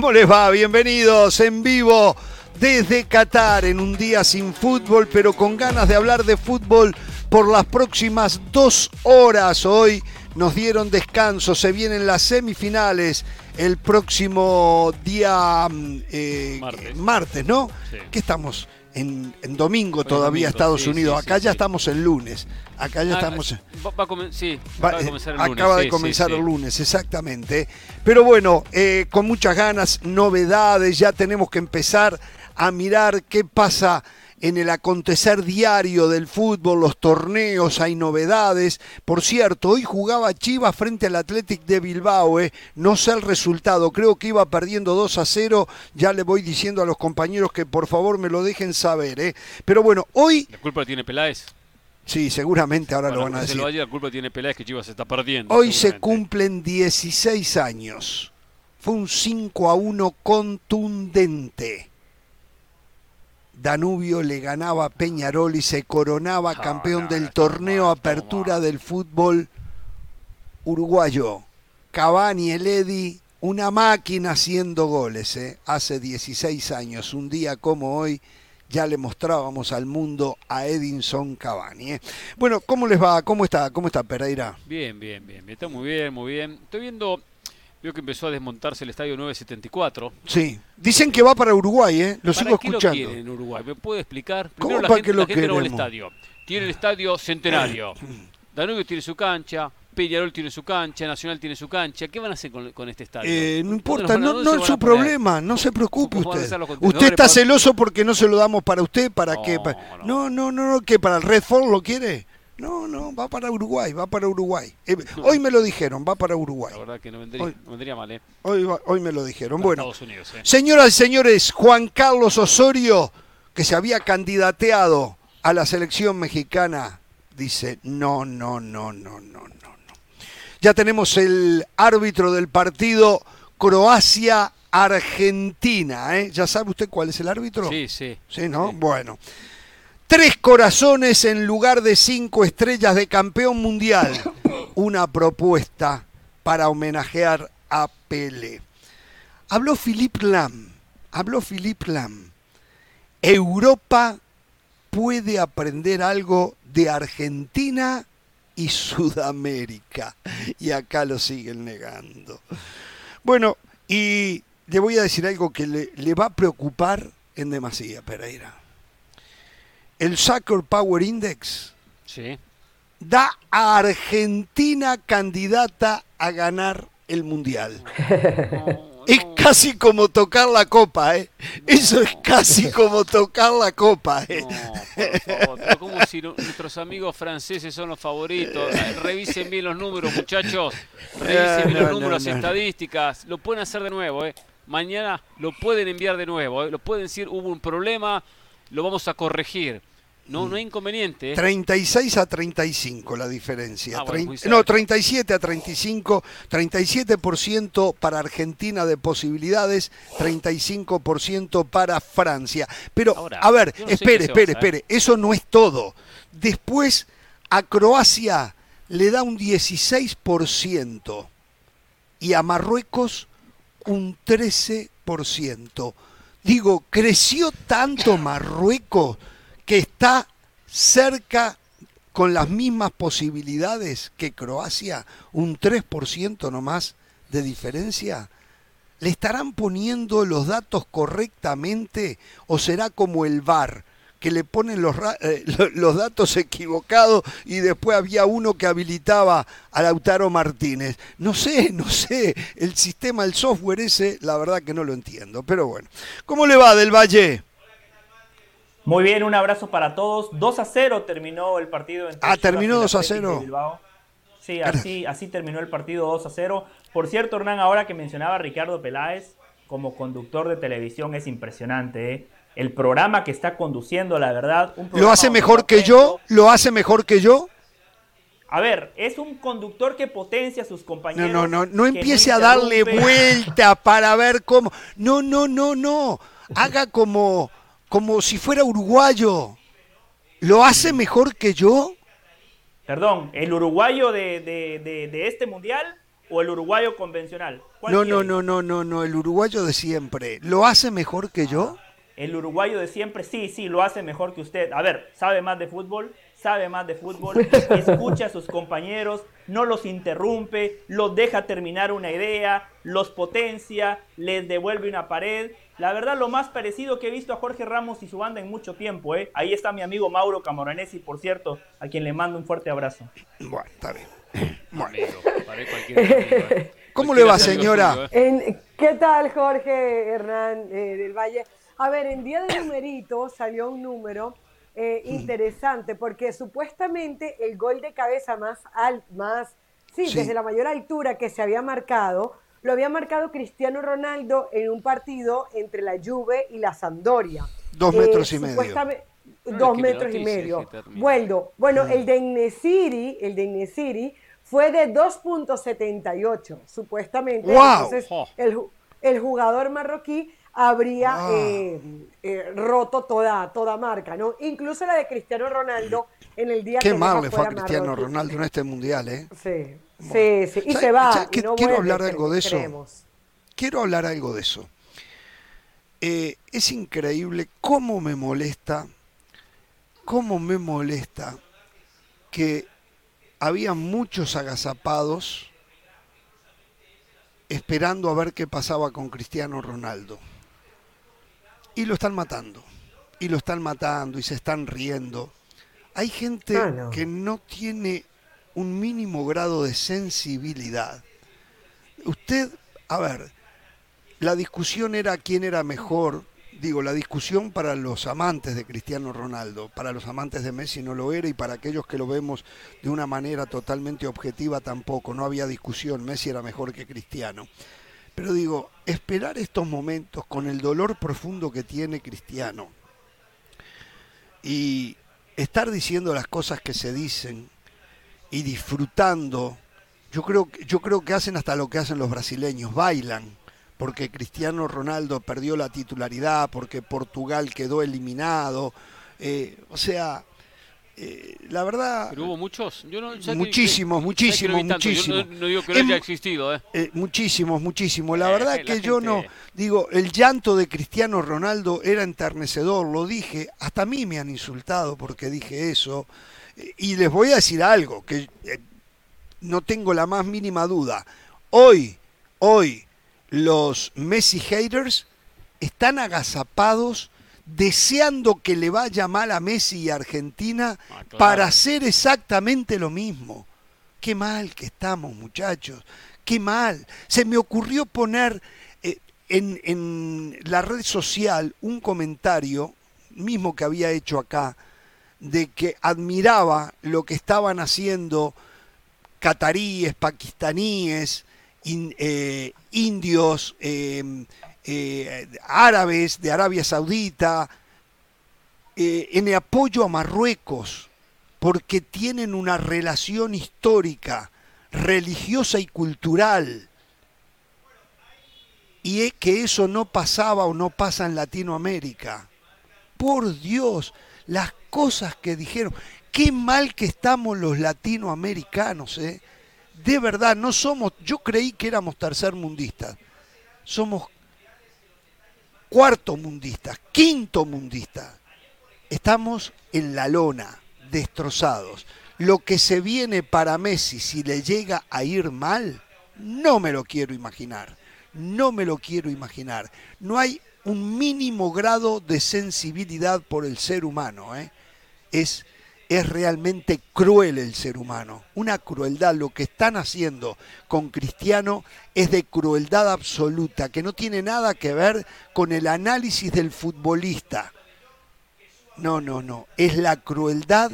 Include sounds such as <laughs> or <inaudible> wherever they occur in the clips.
¿Cómo les va? Bienvenidos en vivo desde Qatar en un día sin fútbol, pero con ganas de hablar de fútbol por las próximas dos horas. Hoy nos dieron descanso, se vienen las semifinales el próximo día mm, eh, martes. ¿no? Sí. ¿Qué estamos? En, domingo todavía Estados Unidos. Acá ya estamos en lunes. Acá ya ah, estamos. Va, sí, va, a comenzar el lunes. Acaba de comenzar el lunes, exactamente. Pero bueno, eh, con muchas ganas, novedades, ya tenemos que empezar a mirar qué pasa en el acontecer diario del fútbol, los torneos, hay novedades. Por cierto, hoy jugaba Chivas frente al Athletic de Bilbao, eh. no sé el resultado, creo que iba perdiendo 2 a 0, ya le voy diciendo a los compañeros que por favor me lo dejen saber. Eh. Pero bueno, hoy... ¿La culpa tiene Peláez? Sí, seguramente ahora lo van a decir. Lo la culpa tiene Peláez que Chivas se está perdiendo. Hoy se cumplen 16 años. Fue un 5 a 1 contundente. Danubio le ganaba a Peñarol y se coronaba campeón del torneo Apertura del fútbol uruguayo. Cavani, el Eddy, una máquina haciendo goles, ¿eh? hace 16 años, un día como hoy, ya le mostrábamos al mundo a Edinson Cavani. ¿eh? Bueno, ¿cómo les va? ¿Cómo está? ¿Cómo está Pereira? Bien, bien, bien. Está muy bien, muy bien. Estoy viendo, veo que empezó a desmontarse el estadio 974. Sí. Dicen que va para Uruguay, ¿eh? Lo sigo escuchando. Lo en Uruguay? ¿Me puede explicar? Primero ¿Cómo la gente, que lo la el estadio. Tiene el estadio centenario. <clears throat> Danubio tiene su cancha, Peñarol tiene su cancha, Nacional tiene su cancha. ¿Qué van a hacer con, este estadio? Eh, no importa, no, no es su problema, no se preocupe usted. Usted está celoso porque no se lo damos para usted, ¿para qué? No, no, no, no, ¿qué? ¿Para el Red lo quiere? No, no, va para Uruguay, va para Uruguay. Eh, hoy me lo dijeron, va para Uruguay. La verdad que no vendría, mal, ¿eh? Hoy, hoy me lo dijeron. bueno, ¿eh? señoras y señores, Juan Carlos Osorio, que se había candidateado a la selección mexicana, dice, no, no, no, no, no, no. Ya tenemos el árbitro del partido Croacia-Argentina. ¿eh? ¿Ya sabe usted cuál es el árbitro? Sí, sí. Sí, ¿no? Bueno. Tres corazones en lugar de cinco estrellas de campeón mundial. <laughs> Una propuesta para homenajear a Pele. Habló Philippe Lam. Habló Philippe Lam. Europa puede aprender algo de Argentina y Sudamérica. Y acá lo siguen negando. Bueno, y le voy a decir algo que le, va a preocupar en demasía, Pereira. El Soccer Power Index da a Argentina candidata a ganar el Mundial. <laughs> Es casi como tocar la copa, ¿eh? Eso es casi como tocar la copa, ¿eh? No, por como si nuestros amigos franceses son los favoritos. Revisen bien los números, muchachos. Revisen bien los números, las estadísticas. Lo pueden hacer de nuevo, ¿eh? Mañana lo pueden enviar de nuevo, ¿eh? Lo pueden decir, hubo un problema, lo vamos a corregir. No, no hay inconveniente. 36 ¿eh? a 35 la diferencia. Ah, no, 37 a 35. 37% para Argentina de posibilidades, 35% para Francia. Pero, a ver, espere, espere, espere. Eso no es todo. Después a Croacia le da un 16% y a Marruecos un 13%. Digo, creció tanto Marruecos que está cerca con las mismas posibilidades que Croacia, un 3% nomás de diferencia? ¿Le estarán poniendo los datos correctamente o será como el VAR? que le ponen los, eh, <laughs> los datos equivocados y después había uno que habilitaba a Lautaro Martínez. No sé, <laughs> no sé, el sistema, el software ese, la verdad que no lo entiendo, pero bueno. ¿Cómo le va del Valle? Muy bien, un abrazo para todos. 2 a 0 terminó el partido. Entre ah, terminó 2 a 0. Sí, así, así terminó el partido 2 a 0. Por cierto, Hernán, ahora que mencionaba a Ricardo Peláez como conductor de televisión es impresionante. ¿eh? El programa que está conduciendo, la verdad. ¿Lo hace mejor que yo? ¿Lo hace mejor que yo? A ver, es un conductor que potencia a sus compañeros. No, no, no, no empiece a darle vuelta para ver cómo. No, no, no, no. <laughs> Haga como como si fuera uruguayo. ¿Lo hace mejor que yo? Perdón, el uruguayo de, de, este mundial o el uruguayo convencional? No, no, no, no, no, no, el uruguayo de siempre. ¿Lo hace mejor que yo? El uruguayo de siempre, sí, sí, lo hace mejor que usted. A ver, ¿sabe más de fútbol? Sabe más de fútbol, <laughs> escucha a sus compañeros, no los interrumpe, los deja terminar una idea, los potencia, les devuelve una pared. La verdad, lo más parecido que he visto a Jorge Ramos y su banda en mucho tiempo. ¿eh? Ahí está mi amigo Mauro Camoranesi, por cierto, a quien le mando un fuerte abrazo. Bueno, está bien. <laughs> <laughs> ¿Cómo le va, señora? ¿Qué tal, Jorge Hernán eh, del Valle? A ver, en día de numerito salió un número eh, interesante, porque supuestamente el gol de cabeza más alto, más, sí, desde la mayor altura que se había marcado, lo había marcado Cristiano Ronaldo en un partido entre la Juve y la Sampdoria. Dos metros y eh, medio. Dos metros y medio. Bueno, bueno, el de Inesiri, el de Inesiri fue de 2.78, supuestamente. Entonces, el, el jugador marroquí habría ah. eh, eh, roto toda, toda marca, ¿no? Incluso la de Cristiano Ronaldo en el día Qué mal le fue a Cristiano Ronaldo en este mundial, ¿eh? Sí, sí, sí. Y se va. quiero hablar algo de eso. Quiero hablar algo de eso. es increíble cómo me molesta, cómo me molesta que había muchos agazapados esperando a ver qué pasaba con Cristiano Ronaldo. Y lo están matando. Y lo están matando y se están riendo. Hay gente ah, que no tiene un mínimo grado de sensibilidad. Usted, a ver, la discusión era quién era mejor. Digo, la discusión para los amantes de Cristiano Ronaldo, para los amantes de Messi no lo era y para aquellos que lo vemos de una manera totalmente objetiva tampoco. No había discusión, Messi era mejor que Cristiano. Pero digo, esperar estos momentos con el dolor profundo que tiene Cristiano y estar diciendo las cosas que se dicen y disfrutando, yo creo, yo creo que hacen hasta lo que hacen los brasileños, bailan, porque Cristiano Ronaldo perdió la titularidad, porque Portugal quedó eliminado, eh, o sea, eh, la verdad. Pero hubo muchos. muchísimos, muchísimos, muchísimos. no, digo que no haya existido, ¿eh? ¿eh? muchísimos, muchísimos. La verdad que yo no. Digo, el llanto de Cristiano Ronaldo era enternecedor, lo dije. Hasta a mí me han insultado porque dije eso. Y les voy a decir algo que no tengo la más mínima duda. Hoy, hoy, los Messi haters están agazapados deseando que le vaya mal a Messi y a Argentina ah, para hacer exactamente lo mismo. Qué mal que estamos, muchachos. Qué mal. Se me ocurrió poner eh, en, en la red social un comentario, mismo que había hecho acá, de que admiraba lo que estaban haciendo cataríes, pakistaníes, eh, indios, eh, eh, árabes de Arabia Saudita, eh, en apoyo a Marruecos, porque tienen una relación histórica, religiosa y cultural. Y es que eso no pasaba o no pasa en Latinoamérica. Por Dios, las cosas que dijeron. Qué mal que estamos los latinoamericanos, ¿eh? De verdad, no somos, yo creí que éramos tercermundistas. Somos cuarto mundista, quinto mundista. Estamos en la lona, destrozados. Lo que se viene para Messi si le llega a ir mal, no me lo quiero imaginar. No me lo quiero imaginar. No hay un mínimo grado de sensibilidad por el ser humano. ¿eh? Es es realmente cruel el ser humano, una crueldad. Lo que están haciendo con Cristiano es de crueldad absoluta, que no tiene nada que ver con el análisis del futbolista. No, no, no, es la crueldad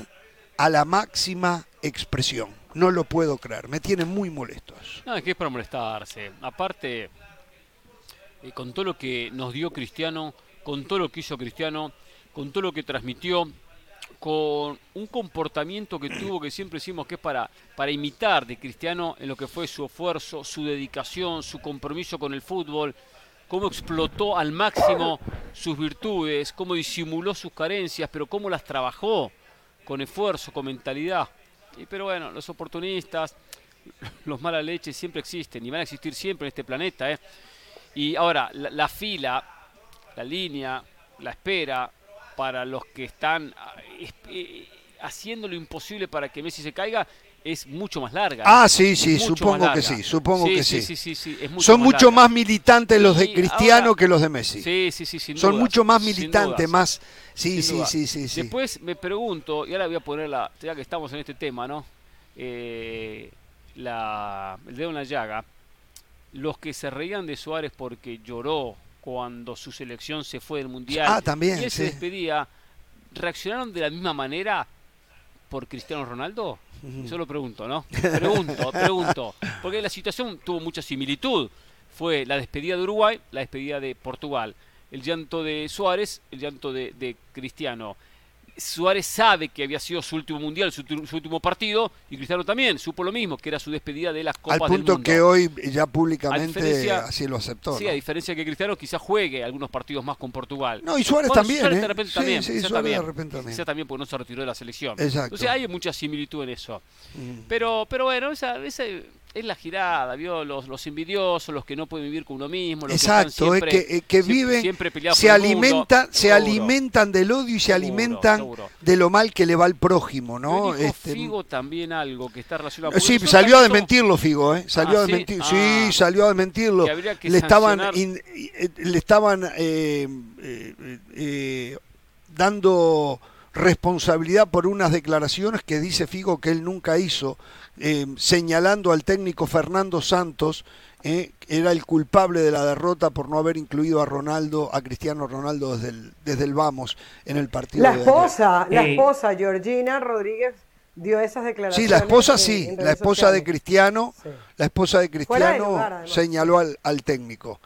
a la máxima expresión. No lo puedo creer, me tiene muy molestos. No, es que es para molestarse. Aparte, eh, con todo lo que nos dio Cristiano, con todo lo que hizo Cristiano, con todo lo que transmitió, con un comportamiento que tuvo que siempre decimos que es para, para imitar de Cristiano en lo que fue su esfuerzo, su dedicación, su compromiso con el fútbol, cómo explotó al máximo sus virtudes, cómo disimuló sus carencias, pero cómo las trabajó con esfuerzo, con mentalidad. Y, pero bueno, los oportunistas, los mala leche siempre existen y van a existir siempre en este planeta. ¿eh? Y ahora, la, fila, la línea, la espera para los que están eh, haciendo lo imposible para que Messi se caiga es mucho más larga. Ah, sí, sí, supongo que sí, supongo que sí. sí, sí, sí Son mucho más militantes los de Cristiano que los de Messi. Sí, sí, sí, sin Son mucho más militantes, más... Sí, sí, sí, sí, sí. Después me pregunto, y ahora voy a poner la, ya que estamos en este tema, ¿no? Eh, la, el dedo en la llaga, los que se reían de Suárez porque lloró cuando su selección se fue del Mundial ah, también, y él se despedía, ¿reaccionaron de la misma manera por Cristiano Ronaldo? Yo lo pregunto, ¿no? Pregunto, <laughs> pregunto. Porque la situación tuvo mucha similitud. Fue la despedida de Uruguay, la despedida de Portugal. El llanto de Suárez, el llanto de, de Cristiano. Suárez sabe que había sido su último mundial, su, último partido, y Cristiano también supo lo mismo, que era su despedida de las Copas del Mundo. Al punto que hoy ya públicamente así lo aceptó. Sí, a diferencia que Cristiano quizás juegue algunos partidos más con Portugal. No, y Suárez también. Suárez ¿eh? de repente también. Sí, Suárez también. de repente también. también porque no se retiró de la selección. Exacto. Entonces hay mucha similitud en eso. Mm. Pero, pero bueno, esa, esa es la girada, ¿vio? Los, los envidiosos, los que no pueden vivir con uno mismo. Los Exacto, que es que, que viven, se, alimentan, se alimentan del odio y se alimentan de lo mal que le va al prójimo, ¿no? este, Figo también algo que está relacionado Sí, salió a desmentirlo Figo, ¿eh? Salió ah, a desmentir, ¿sí? Ah. salió a desmentirlo. le, estaban, eh, le estaban eh, eh, dando responsabilidad por unas declaraciones que dice Figo que él nunca hizo eh, señalando al técnico Fernando Santos, eh, era el culpable de la derrota por no haber incluido a Ronaldo, a Cristiano Ronaldo desde el, desde el vamos en el partido. La esposa, la esposa Georgina Rodríguez dio esas declaraciones. Sí, la esposa sí, la esposa de Cristiano, la esposa de Cristiano señaló al, al técnico.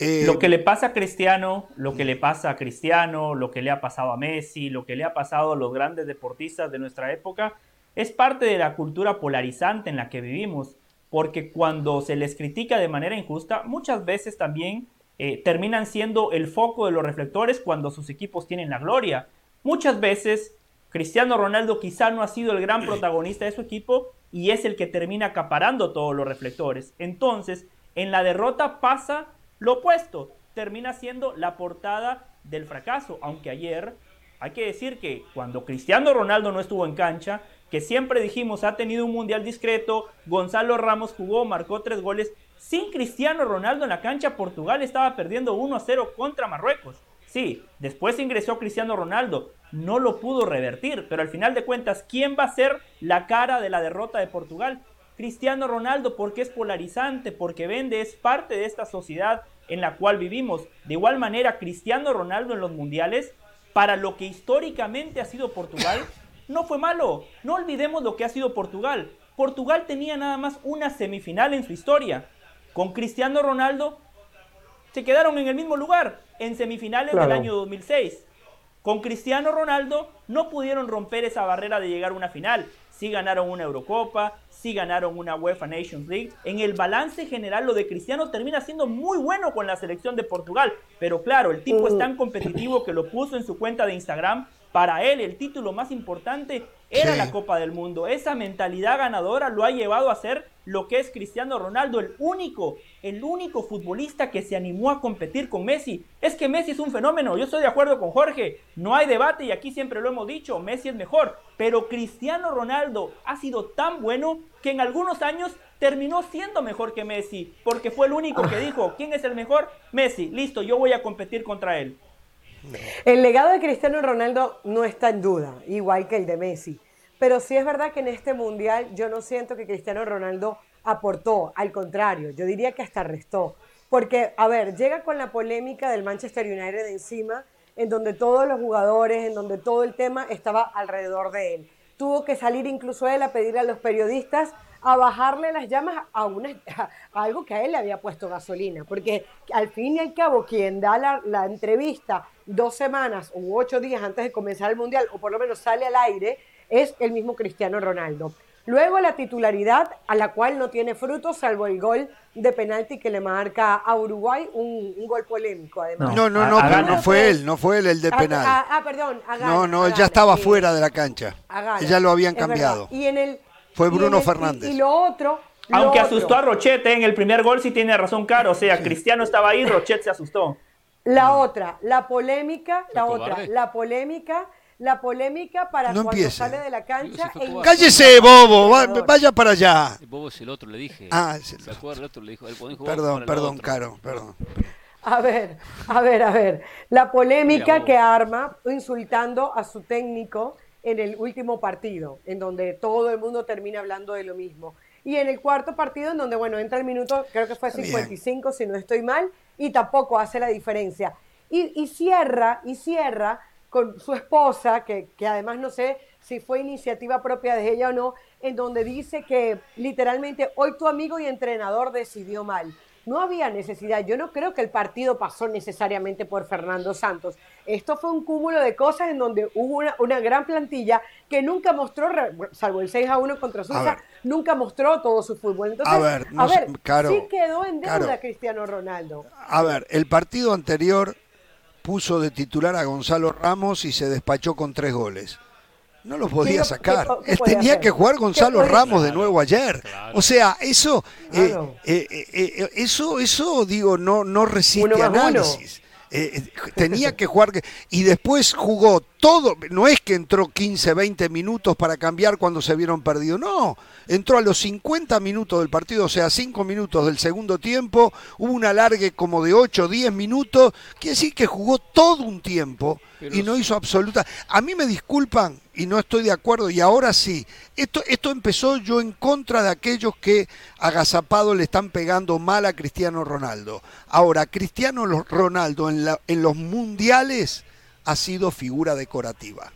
Eh, lo que le pasa a Cristiano, lo que le pasa a Cristiano, lo que le ha pasado a Messi, lo que le ha pasado a los grandes deportistas de nuestra época, es parte de la cultura polarizante en la que vivimos, porque cuando se les critica de manera injusta, muchas veces también eh, terminan siendo el foco de los reflectores cuando sus equipos tienen la gloria. Muchas veces Cristiano Ronaldo quizá no ha sido el gran protagonista de su equipo y es el que termina acaparando todos los reflectores. Entonces, en la derrota pasa lo opuesto, termina siendo la portada del fracaso, aunque ayer hay que decir que cuando Cristiano Ronaldo no estuvo en cancha, que siempre dijimos ha tenido un mundial discreto, Gonzalo Ramos jugó, marcó tres goles, sin Cristiano Ronaldo en la cancha, Portugal estaba perdiendo 1 a 0 contra Marruecos. Sí, después ingresó Cristiano Ronaldo, no lo pudo revertir, pero al final de cuentas, ¿quién va a ser la cara de la derrota de Portugal? Cristiano Ronaldo, porque es polarizante, porque vende, es parte de esta sociedad en la cual vivimos. De igual manera, Cristiano Ronaldo en los mundiales, para lo que históricamente ha sido Portugal, no fue malo. No olvidemos lo que ha sido Portugal. Portugal tenía nada más una semifinal en su historia. Con Cristiano Ronaldo se quedaron en el mismo lugar en semifinales del año 2006. Con Cristiano Ronaldo no pudieron romper esa barrera de llegar a una final. Sí ganaron una Eurocopa, sí ganaron una UEFA Nations League. En el balance general lo de Cristiano termina siendo muy bueno con la selección de Portugal. Pero claro, el tipo es uh. tan competitivo que lo puso en su cuenta de Instagram para él el título más importante era la Copa del Mundo. Esa mentalidad ganadora lo ha llevado a ser lo que es Cristiano Ronaldo, el único, el único futbolista que se animó a competir con Messi. Es que Messi es un fenómeno, yo estoy de acuerdo con Jorge, no hay debate y aquí siempre lo hemos dicho, Messi es mejor, pero Cristiano Ronaldo ha sido tan bueno que en algunos años terminó siendo mejor que Messi, porque fue el único que dijo, ¿quién es el mejor? Messi, listo, yo voy a competir contra él. El legado de Cristiano Ronaldo no está en duda, igual que el de Messi. Pero sí es verdad que en este mundial yo no siento que Cristiano Ronaldo aportó, al contrario, yo diría que hasta restó. Porque, a ver, llega con la polémica del Manchester United encima, en donde todos los jugadores, en donde todo el tema estaba alrededor de él. Tuvo que salir incluso él a pedir a los periodistas a bajarle las llamas a, una, algo que a él le había puesto gasolina, porque al fin y al cabo quien da la, la entrevista dos semanas u ocho días antes de comenzar el Mundial, o por lo menos sale al aire, es el mismo Cristiano Ronaldo. Luego la titularidad, a la cual no tiene frutos, salvo el gol de penalti que le marca a Uruguay, un, gol polémico además. No, no, no, pero no fue él, no fue él el de penal. Ah, perdón, No, no, él ya estaba fuera de la cancha. Ya lo habían cambiado. Y en el fue Bruno Fernández. Y, lo otro, Aunque asustó a Rochette en el primer gol, sí tiene razón, Caro. O sea, Cristiano estaba ahí, Rochette se asustó. La otra, la polémica, la otra, la polémica, la polémica para cuando sale de la cancha. Cállese, bobo, vaya para allá. El bobo es el otro, le dije. Ah, ¿Se acuerda el otro? Le dijo, perdón, perdón, Caro, perdón. A ver, a ver, a ver. La polémica que arma insultando a su técnico en el último partido, en donde todo el mundo termina hablando de lo mismo. Y en el cuarto partido, en donde, bueno, entra el minuto, creo que fue 55, si no estoy mal, y tampoco hace la diferencia. Y, cierra, y cierra con su esposa, que, que además no sé si fue iniciativa propia de ella o no, en donde dice que literalmente hoy tu amigo y entrenador decidió mal no había necesidad. Yo no creo que el partido pasó necesariamente por Fernando Santos. Esto fue un cúmulo de cosas en donde hubo una, gran plantilla que nunca mostró, salvo el 6 a 1 contra Suiza, nunca mostró todo su fútbol. Entonces, a ver, sí quedó en deuda Cristiano Ronaldo. A ver, el partido anterior puso de titular a Gonzalo Ramos y se despachó con tres goles. No lo podía sacar. Él tenía que jugar Gonzalo Ramos de nuevo ayer. O sea, eso, eh, eh, eh, eso, eso, digo, no, no resiste análisis. Tenía que jugar y después jugó todo, no es que entró 15, 20 minutos para cambiar cuando se vieron perdidos, no, entró a los 50 minutos del partido, o sea, 5 minutos del segundo tiempo, hubo un alargue como de 8, 10 minutos, quiere decir que jugó todo un tiempo y no hizo absoluta. A mí me disculpan y no estoy de acuerdo, y ahora sí, esto, esto empezó yo en contra de aquellos que agazapado le están pegando mal a Cristiano Ronaldo. Ahora, Cristiano Ronaldo en, la, en los mundiales ha sido figura decorativa.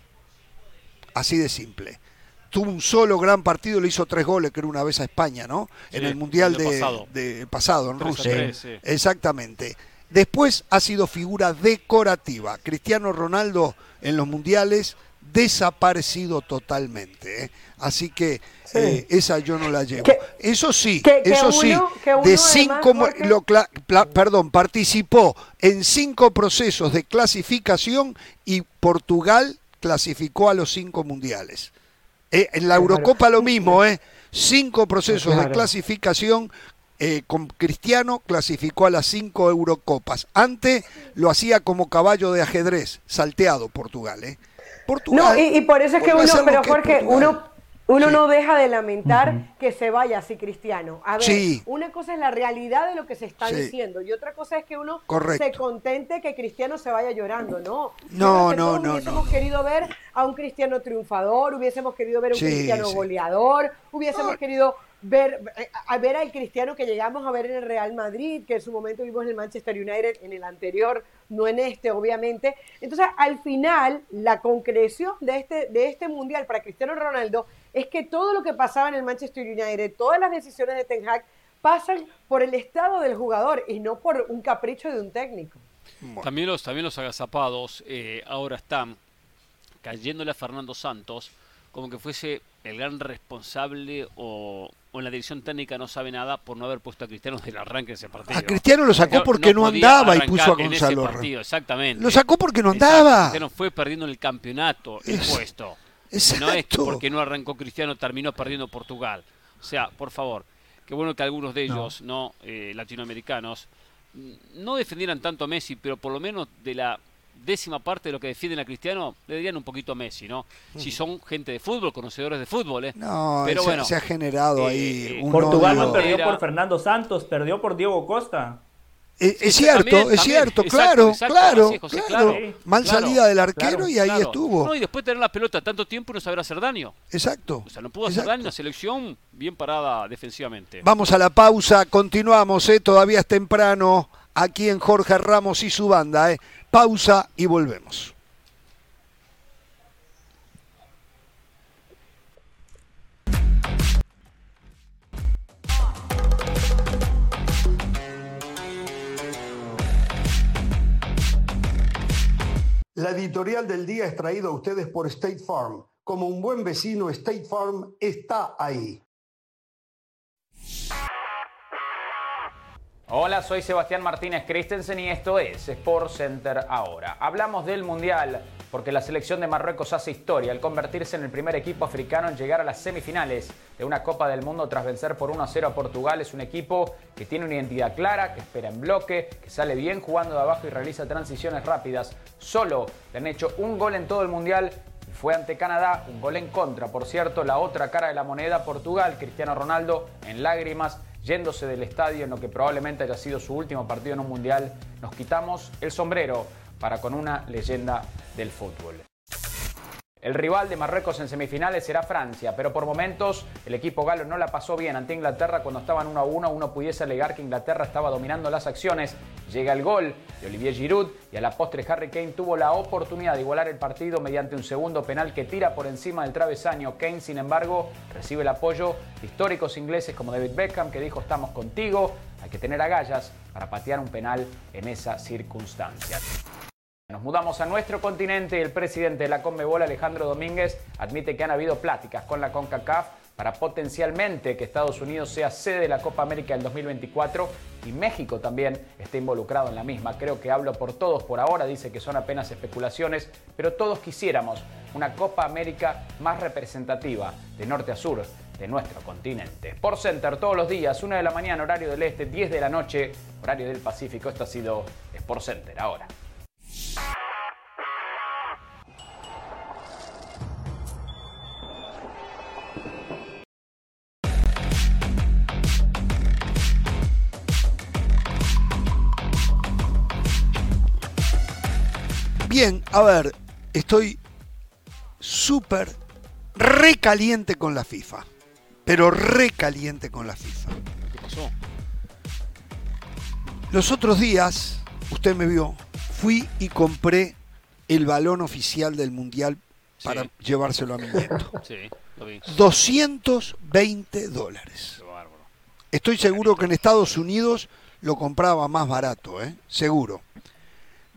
Así de simple. Tuvo un solo gran partido, le hizo tres goles, que era una vez a España, ¿no? en el Mundial de pasado. en Rusia. Exactamente. Después ha sido figura decorativa. Cristiano Ronaldo en los mundiales desaparecido totalmente. ¿eh? Así que eh, esa yo no la llevo. eso sí, eso sí, de cinco, perdón, participó en cinco procesos de clasificación y Portugal clasificó a los cinco mundiales. Eh, en la Eurocopa lo mismo, ¿eh? Cinco procesos de clasificación con Cristiano clasificó a las cinco Eurocopas. Antes lo hacía como caballo de ajedrez, salteado Portugal, ¿eh? No, y, por eso es que uno, pero Jorge, uno, uno no deja de lamentar que se vaya así Cristiano. A ver, una cosa es la realidad de lo que se está diciendo y otra cosa es que uno se contente que Cristiano se vaya llorando, ¿no? No, no, no. Hubiésemos querido ver a un Cristiano triunfador, hubiésemos querido ver a un Cristiano goleador, hubiésemos querido ver, eh, a ver al cristiano que llegamos a ver en el Real Madrid, que en su momento vimos en el Manchester United, en el anterior, no en este, obviamente. Entonces, al final, la concreción de este, de este mundial para Cristiano Ronaldo es que todo lo que pasaba en el Manchester United, todas las decisiones de Ten Hag, pasan por el estado del jugador y no por un capricho de un técnico. También los, también los agazapados eh, ahora están cayéndole a Fernando Santos como que fuese el gran responsable o, en la dirección técnica no sabe nada por no haber puesto a Cristiano desde el arranque de ese partido. A Cristiano lo sacó porque no, andaba y puso a Gonzalo. Partido, exactamente. Lo sacó porque no andaba. Cristiano fue perdiendo en el campeonato el puesto. No es porque no arrancó Cristiano, terminó perdiendo Portugal. O sea, por favor, qué bueno que algunos de ellos, no, eh, latinoamericanos, no defendieran tanto a Messi, pero por lo menos de la décima parte de lo que defienden a Cristiano le dirían un poquito a Messi, ¿no? Si son gente de fútbol, conocedores de fútbol, ¿eh? No, pero bueno, se ha generado ahí eh, un Portugal no perdió por Fernando Santos, perdió por Diego Costa. Es, cierto, es cierto, claro, claro, claro. Mal salida del arquero y ahí estuvo. No, y después tener la pelota tanto tiempo y no saber hacer daño. Exacto. O sea, no pudo hacer daño, una selección bien parada defensivamente. Vamos a la pausa, continuamos, ¿eh? todavía es temprano aquí en Jorge Ramos y su banda. ¿eh? Pausa y volvemos. La editorial del día es traída a ustedes por State Farm. Como un buen vecino, State Farm está ahí. Hola, soy Sebastián Martínez Christensen y esto es Sport Center ahora. Hablamos del Mundial porque la selección de Marruecos hace historia al convertirse en el primer equipo africano en llegar a las semifinales de una Copa del Mundo tras vencer por 1-0 a Portugal. Es un equipo que tiene una identidad clara, que espera en bloque, que sale bien jugando de abajo y realiza transiciones rápidas. Solo le han hecho un gol en todo el Mundial fue ante Canadá, un gol en contra. Por cierto, la otra cara de la moneda, Portugal, Cristiano Ronaldo en lágrimas yéndose del estadio en lo que probablemente haya sido su último partido en un mundial, nos quitamos el sombrero para con una leyenda del fútbol. El rival de Marruecos en semifinales será Francia, pero por momentos el equipo galo no la pasó bien ante Inglaterra cuando estaban 1 a 1. Uno pudiese alegar que Inglaterra estaba dominando las acciones. Llega el gol de Olivier Giroud y a la postre Harry Kane tuvo la oportunidad de igualar el partido mediante un segundo penal que tira por encima del travesaño. Kane, sin embargo, recibe el apoyo de históricos ingleses como David Beckham que dijo estamos contigo, hay que tener agallas para patear un penal en esa circunstancia. Nos mudamos a nuestro continente y el presidente de la Conmebol, Alejandro Domínguez, admite que han habido pláticas con la CONCACAF para potencialmente que Estados Unidos sea sede de la Copa América del 2024 y México también esté involucrado en la misma. Creo que hablo por todos por ahora, dice que son apenas especulaciones, pero todos quisiéramos una Copa América más representativa de norte a sur de nuestro continente. Sport Center todos los días, 1 de la mañana, horario del este, 10 de la noche, horario del Pacífico. Esto ha sido Sport Center ahora. Bien, a ver, estoy súper recaliente con la FIFA. Pero recaliente con la FIFA. ¿Qué pasó? Los otros días, usted me vio, fui y compré el balón oficial del Mundial para llevárselo a mi nieto. <laughs> Sí, lo vi. 220 dólares. Qué bárbaro. Estoy seguro que en Estados Unidos lo compraba más barato, ¿eh? Seguro. ¿Por qué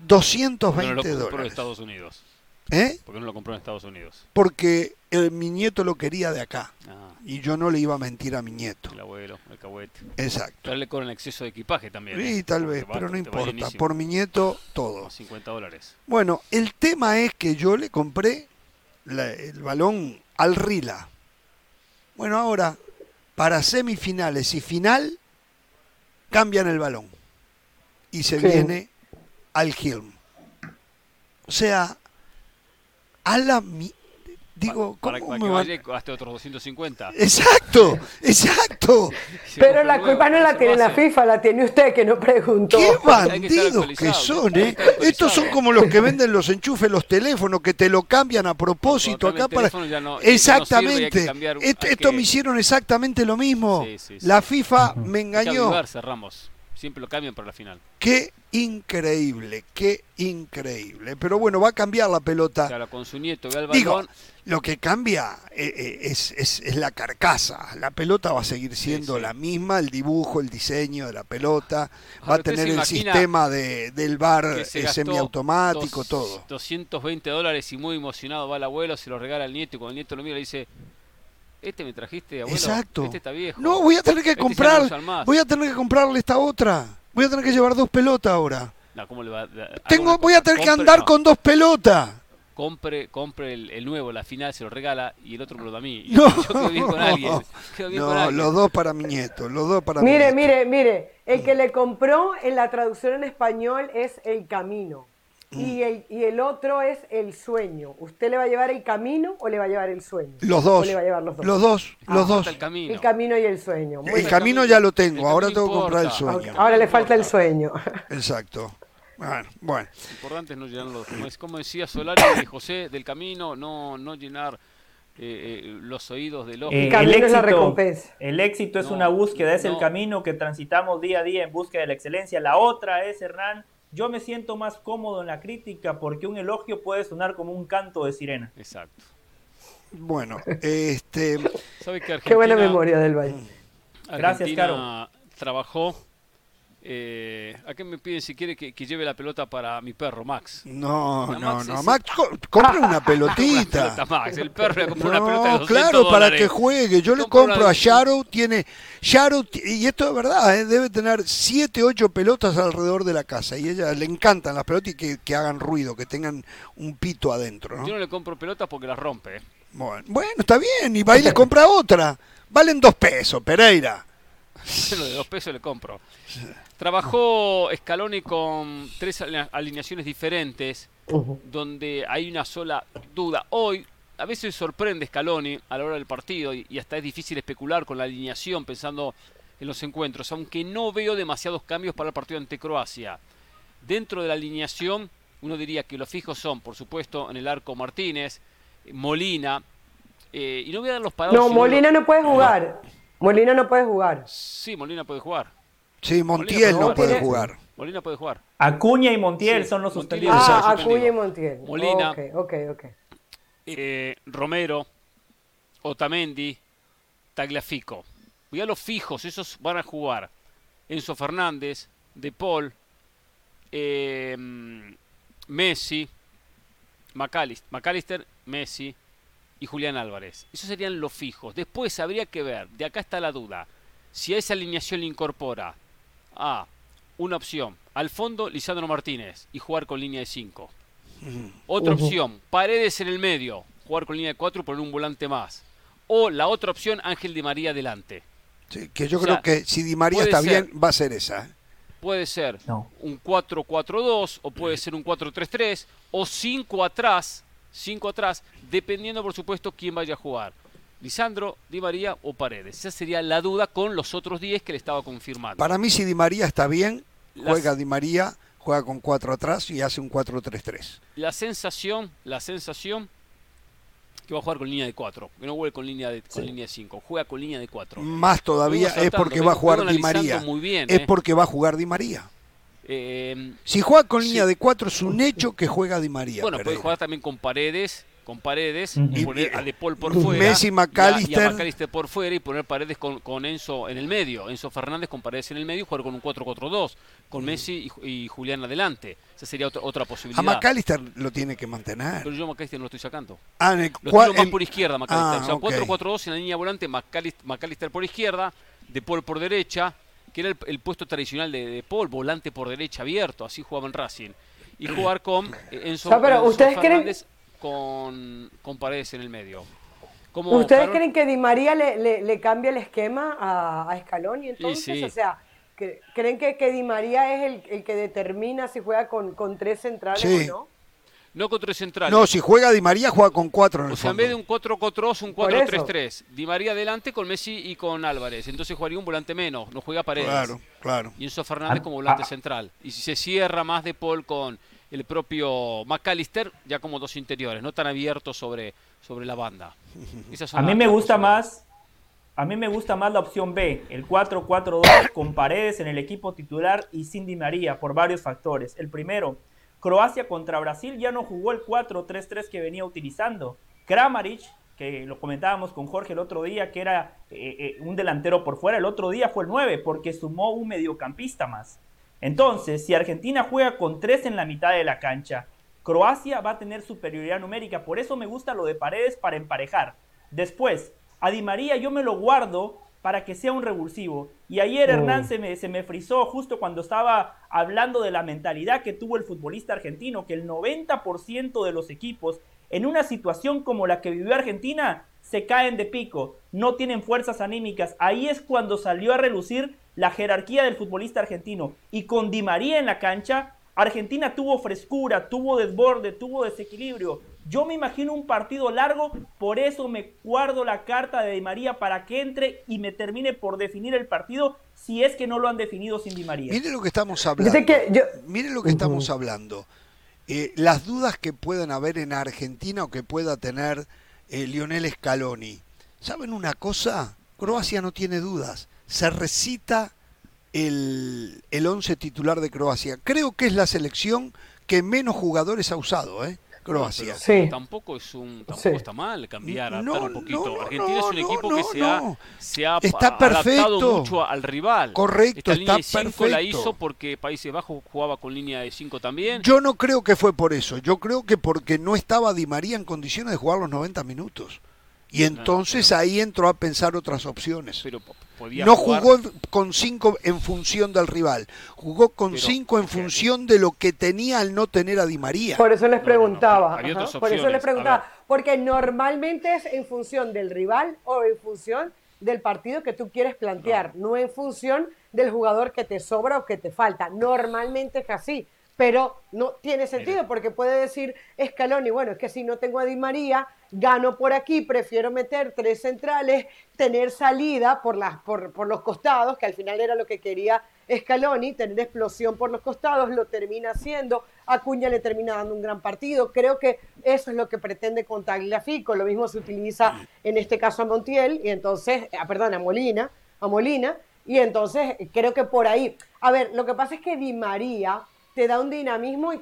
no 220 lo compró en dólares. Estados Unidos? ¿Eh? ¿Por qué no lo compró en Estados Unidos? Porque el- mi nieto lo quería de acá. Ah, Y yo no le iba a mentir a mi nieto. el abuelo, el cahuete. Exacto. Pero le cobran exceso de equipaje también. ¿eh? Sí, tal Porque vez, va- pero no importa. Por mi nieto, todo. Con 50 dólares. Bueno, el tema es que yo le compré la- el balón al Rila. Bueno, ahora, para semifinales y final, cambian el balón. Y se Sí. viene al Hilm. O sea, a la... Digo, para, ¿cómo para me que vaya gaste otros 250. Exacto, <laughs> exacto. Pero la culpa no la tiene la. FIFA, la tiene usted que no preguntó. ¡Qué que bandidos que son, eh! Estos son como los que venden los enchufes, los teléfonos, que te lo cambian a propósito acá para... no- no Exactamente. que cambiar- Est- hay Esto que- me hicieron exactamente lo mismo. Sí, sí, sí. La FIFA me Hay que engañó. avivarse, Ramos. Siempre lo cambian para la final. Qué increíble, qué increíble. Pero bueno, va a cambiar la pelota. Claro, con su nieto ve al Digo, lo que cambia eh, eh, es, es- es la carcasa. La pelota va a seguir siendo sí. la misma, el dibujo, el diseño de la pelota. Va Ahora, a ¿usted tener el sistema de, del bar eh, semiautomático, dos- todo. 220 dólares y muy emocionado va el abuelo, se lo regala al nieto y cuando el nieto lo mira le dice, este me trajiste, abuelo, Exacto. este está viejo. No, voy a tener que Este no comprar, usan más". voy a tener que comprarle esta otra. Voy a tener que llevar dos pelotas ahora. No, ¿cómo le va Tengo, voy a tener que andar no, con dos pelotas. Compre, compre el, el nuevo, la final, se lo regala y el otro me lo da a mí. <laughs> Y No, yo quedo bien con alguien. Quedo bien con no, alguien. los dos para mi nieto, los dos para mi Mire, nieto. mire, mire, el que le compró en la traducción en español es el camino. Y el, y el otro es el sueño. ¿Usted le va a llevar el camino o le va a llevar el sueño? Los ¿O dos, le va a llevar los dos? los dos, Ah, los dos. el camino. El camino y el sueño. Muy El bien. camino ya lo tengo, El ahora tengo que comprar el sueño. Ahora le falta el sueño. Exacto. Bueno, bueno. Lo importante es no llenar los, como, es- como decía Solari <coughs> y José del camino, no, no llenar eh, eh, los oídos del ojo. Eh, El camino es la recompensa. el éxito es No, una búsqueda, es el no. camino que transitamos día a día en búsqueda de la excelencia. La otra es, Hernán, yo me siento más cómodo en la crítica porque un elogio puede sonar como un canto de sirena. Exacto. Bueno, este, ¿Sabe que Argentina, Qué buena memoria del Valle. Gracias, Argentina trabajó Eh, ¿A qué me piden si quiere que, lleve la pelota para mi perro, Max? No, no, no. Max, compra <laughs> una pelotita. Max. El perro le compra una pelota de claro, para que juegue. Yo le compro a Shadow, tiene... Shadow, y esto es verdad, ¿eh? debe tener 7, 8 pelotas alrededor de la casa. Y a ella le encantan las pelotas y que, que hagan ruido, que tengan un pito adentro. ¿no? Yo no le compro pelotas porque las rompe. Bueno, bueno, está bien. Y va y le compra otra. Valen dos pesos, Pereira. <laughs> Lo de dos pesos le compro. Trabajó Scaloni con tres alineaciones diferentes, donde hay una sola duda. Hoy, a veces sorprende Scaloni a la hora del partido y, hasta es difícil especular con la alineación pensando en los encuentros, aunque no veo demasiados cambios para el partido ante Croacia. Dentro de la alineación, uno diría que los fijos son, por supuesto, en el arco Martínez, Molina, eh, y no voy a dar los parados. No, Molina no puede jugar. Molina no puede jugar. Sí, Molina puede jugar. Sí, Montiel no puede jugar. Molina puede jugar. Acuña y Montiel son los suspendidos. Ah, Acuña y Montiel. Molina. Ok, ok, ok. Eh, Romero, Otamendi, Tagliafico. Voy a los fijos, esos van a jugar. Enzo Fernández, De Paul, eh, Messi, McAllister, McAllister, Messi y Julián Álvarez. Esos serían los fijos. Después habría que ver, de acá está la duda, si a esa alineación le incorpora a una opción, al fondo Lisandro Martínez y jugar con línea de 5. Otra opción, Paredes en el medio, jugar con línea de 4 y poner un volante más. O la otra opción, Ángel Di María adelante. Sí, que yo creo que si Di María está bien, va a ser esa. ¿eh? Puede ser un 4-4-2 o puede ser un 4-3-3 o 5 atrás, 5 atrás, dependiendo por supuesto quién vaya a jugar. Lisandro, Di María o Paredes. Esa sería la duda con los otros 10 que le estaba confirmando. Para mí, si Di María está bien, juega Di María, juega con 4 atrás y hace un 4-3-3. La sensación, la sensación que va a jugar con línea de 4, que no juegue con línea de con línea de 5, juega con línea de 4. Más todavía es porque va a jugar Di María. Muy bien, es ¿eh? porque va a jugar Di María. Eh, si juega con línea de 4 es un hecho que juega Di María. Bueno, puede jugar también con Paredes con Paredes y poner a De Paul por fuera. Messi, McAllister. por fuera y poner Paredes con, Enzo en el medio. Enzo Fernández con Paredes en el medio y jugar con un 4-4-2 con Messi y, Julián adelante. Esa sería otra, otra posibilidad. A McAllister lo tiene que mantener. Pero yo a McAllister no lo estoy sacando. Ah, en el, lo tiro más por izquierda McAllister. Ah, o sea, 4-4-2 en la línea volante, McAllister, por izquierda, De Paul por derecha, que era el, puesto tradicional de De Paul, volante por derecha abierto, así jugaba en Racing. Y jugar con eh, Enzo, pero ¿ustedes Fernández con, con Paredes en el medio. ¿Ustedes creen que Di María le, le, le cambia el esquema a, a Scaloni entonces? O sea, ¿creen que, que, Di María es el, el, que determina si juega con, con tres centrales o no? No con tres centrales. No, si juega Di María, juega con cuatro en el O sea, en vez de un 4-4-2, un 4-3-3. Di María adelante con Messi y con Álvarez. Entonces jugaría un volante menos, no juega Paredes. Claro, claro. Y Enzo Fernández como volante central. Y si se cierra más de Paul con el propio McAllister, ya como dos interiores, no tan abiertos sobre, sobre la banda. <laughs> a mí me gusta más a mí me gusta más la opción B, el 4-4-2 con Paredes en el equipo titular y Cindy María por varios factores. El primero, Croacia contra Brasil ya no jugó el 4-3-3 que venía utilizando. Kramaric, que lo comentábamos con Jorge el otro día, que era eh, eh, un delantero por fuera, el otro día fue el 9 porque sumó un mediocampista más. Entonces, si Argentina juega con tres en la mitad de la cancha, Croacia va a tener superioridad numérica. Por eso me gusta lo de Paredes para emparejar. Después, a Di María yo me lo guardo para que sea un revulsivo. Y ayer Hernán oh. se me, se me frizó justo cuando estaba hablando de la mentalidad que tuvo el futbolista argentino, que el 90% de los equipos en una situación como la que vivió Argentina se caen de pico, no tienen fuerzas anímicas. Ahí es cuando salió a relucir la jerarquía del futbolista argentino. Y con Di María en la cancha, Argentina tuvo frescura, tuvo desborde, tuvo desequilibrio. Yo me imagino un partido largo, por eso me guardo la carta de Di María para que entre y me termine por definir el partido si es que no lo han definido sin Di María. Mire lo que estamos hablando. Mire lo que estamos hablando. Eh, las dudas que puedan haber en Argentina o que pueda tener eh, Lionel Scaloni. ¿Saben una cosa? Croacia no tiene dudas. Se recita el, el once titular de Croacia. Creo que es la selección que menos jugadores ha usado. ¿eh? Croacia. sí. Tampoco es un tampoco está mal cambiar, adaptar un poquito. Argentina es un equipo que se ha, se ha está adaptado mucho al rival. Correcto, Esta línea de está perfecto. la hizo porque Países Bajos jugaba con línea de 5 también. Yo no creo que fue por eso. Yo creo que porque no estaba Di María en condiciones de jugar los 90 minutos. Y entonces ahí entró a pensar otras opciones. Pero podía no jugar- jugó con cinco en función del rival, jugó con Pero, cinco en función de lo que tenía al no tener a Di María. Por eso les No, no, no, preguntaba. por eso les preguntaba. Porque normalmente es en función del rival o en función del partido que tú quieres plantear, no en función del jugador que te sobra o que te falta. Normalmente es así. Pero no tiene sentido porque puede decir Scaloni, bueno, es que si no tengo a Di María, gano por aquí, prefiero meter tres centrales, tener salida por, las, por, por los costados, que al final era lo que quería Scaloni, tener explosión por los costados, lo termina haciendo, Acuña le termina dando un gran partido, creo que eso es lo que pretende con Tagliafico, lo mismo se utiliza en este caso a Montiel, y entonces, ah, perdón, a Molina, a Molina, y entonces creo que por ahí, a ver, lo que pasa es que Di María te da un dinamismo, y-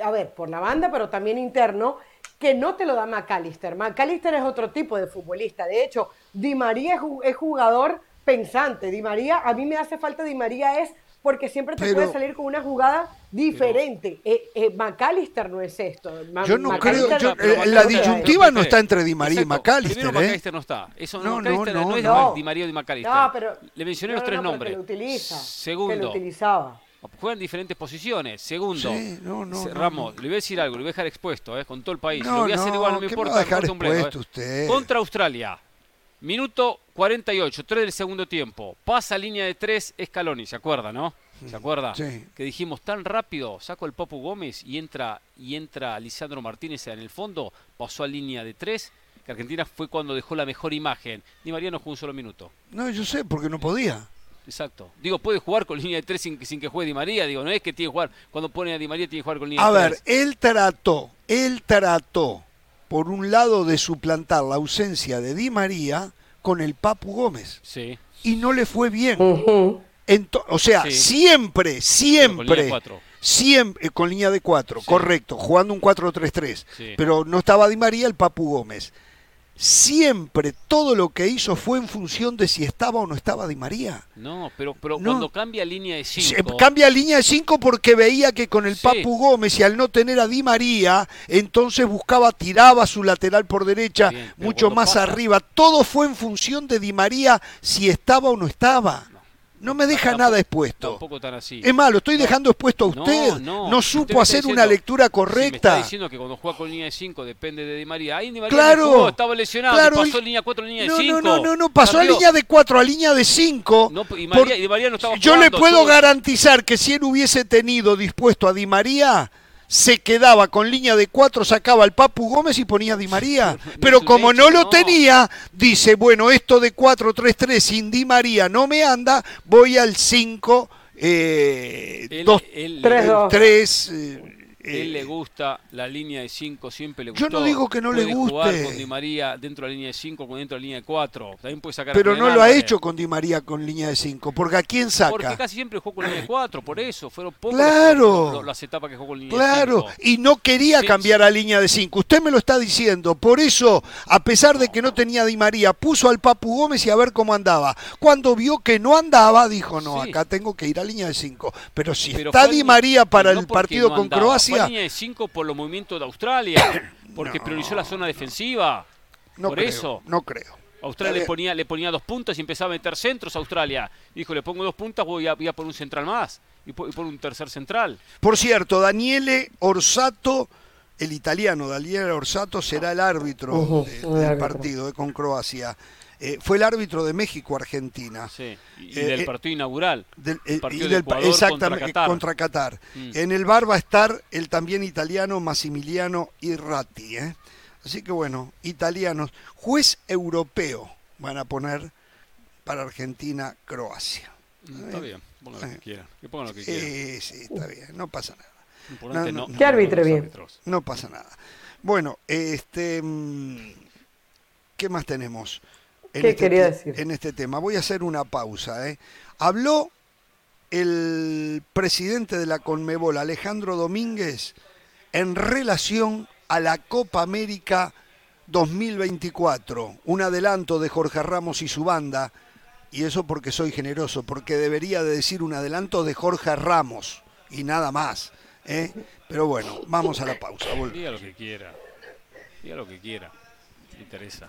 a ver, por la banda, pero también interno, que no te lo da McAllister. McAllister es otro tipo de futbolista. De hecho, Di María es, ju- es jugador pensante. Di María, a mí me hace falta Di María es porque siempre te Pero- puede salir con una jugada diferente. Eh, eh, McAllister no es esto. Ma- Yo no creo, McAllister yo- Pero eh, McAllister la disyuntiva no está entre Di María y. McAllister, Primero ¿eh? McAllister no está. Eso No, no, McAllister no, no, es no. Di María o Di McAllister. No, pero, Le mencioné no, los tres nombres. lo utiliza. Que lo Segundo, utilizaba. Juegan en diferentes posiciones. Segundo, Sí, no, no, Ramos, no. le voy a decir algo, le voy a dejar expuesto, eh, con todo el país. No, lo voy a hacer igual, no me ¿qué me importa. a dejar un bledo, eh. usted? Contra Australia. Minuto 48, 3 del segundo tiempo. Pasa línea de 3 Scaloni, ¿se acuerda, no? ¿Se acuerda? Sí. Que dijimos tan rápido, saco el Papu Gómez y entra y entra Lisandro Martínez en el fondo, pasó a línea de 3, que Argentina fue cuando dejó la mejor imagen. Di María no jugó un solo minuto. No, yo sé, porque no podía. Exacto. Digo, puede jugar con línea de 3 sin, sin que juegue Di María. Digo, no es que tiene que jugar, cuando pone a Di María tiene que jugar con línea A de ver, 3. él trató, él trató, por un lado, de suplantar la ausencia de Di María con el Papu Gómez. Sí. Y no le fue bien. Ujú. Ento- o sea, Sí. siempre, siempre, siempre, eh, con línea de cuatro, Sí. correcto, jugando un 4-3-3. Sí. Pero no estaba Di María, el Papu Gómez. Siempre todo lo que hizo fue en función de si estaba o no estaba Di María. No, pero, pero No. cuando cambia línea de Se- 5. Cambia línea de 5 porque veía que con el Sí. Papu Gómez y al no tener a Di María, entonces buscaba, tiraba su lateral por derecha, Bien, mucho más pasa- arriba. Todo fue en función de Di María si estaba o no estaba. No me deja Tampoco- nada expuesto. Tampoco tan así. Es más, lo estoy dejando expuesto a No, usted. no, No, usted me supo está hacer una diciendo- lectura Si me está correcta. diciendo que cuando juega con línea de 5 depende de Di María. Ahí Di María Claro, no jugó, estaba lesionado. claro, pasó y- línea 4 línea de no, 5. no, no, no, no, pasó a línea de 4 a línea de 5. No, y María- y Di María no estaba Yo le jugando, puedo estuvo- garantizar que si él hubiese tenido dispuesto a Di María, se quedaba con línea de 4, sacaba al Papu Gómez y ponía a Di María. <laughs> Pero como no lo tenía, dice, bueno, esto de 4-3-3 sin Di María no me anda, voy al 5, eh, Él, 2, él- Tres, él- dos. 3. Eh, él le eh, gusta la línea de 5, siempre le Yo gustó. no digo que no le Puede jugar guste. con Di María dentro de la línea de 5, con dentro de la línea de 4. También puede sacar pero no lo ha Álvarez. hecho con Di María con línea de 5, porque ¿a quién Porque saca? casi siempre jugó con línea de 4, por eso. Fueron pocos Claro. las etapas que jugó con línea Claro, de 5. y no quería Sí, cambiar a línea de 5. Usted me lo está diciendo. Por eso, a pesar de que no tenía Di María, puso al Papu Gómez y a ver cómo andaba. Cuando vio que no andaba, dijo, no, Sí. acá tengo que ir a línea de 5. Pero si Pero está Di María para no el porque partido no con andaba, Fue a Croacia, línea de 5 por los movimientos de Australia, <coughs> porque priorizó la zona defensiva. no por creo, eso. no creo. Australia Está le ponía, le ponía dos puntas y empezaba a meter centros a Australia. Dijo, le pongo dos puntas, voy a, voy a por un central más. Y por, y por un tercer central. Por cierto, Daniele Orsato, el italiano Daniele Orsato, será el árbitro de- del árbitro. partido eh, con Croacia. Eh, fue el árbitro de México-Argentina. Sí. Y, y Eh, del eh, partido inaugural. Del- El eh, partido y de del- Ecuador exactamente, contra Qatar. contra Qatar. Mm. En el bar va a estar el también italiano Massimiliano Irrati. ¿eh? Así que bueno, italianos. Juez europeo van a poner para Argentina-Croacia. Mm, Está bien, pongan lo que quieran. Que pongan lo que quieran. Sí, sí, está bien, no pasa nada. No, no- no. Que arbitre bien. árbitros. No pasa nada. Bueno, este, mm, ¿qué más tenemos? En ¿Qué este quería decir? En este tema. Voy a hacer una pausa. ¿eh? Habló el presidente de la Conmebol, Alejandro Domínguez, en relación a la Copa América 2024. Un adelanto de Jorge Ramos y su banda. Y eso porque soy generoso, porque debería de decir un adelanto de Jorge Ramos y nada más. ¿eh? Pero bueno, vamos a la pausa. Diga lo que quiera. Diga lo que quiera. Me interesa.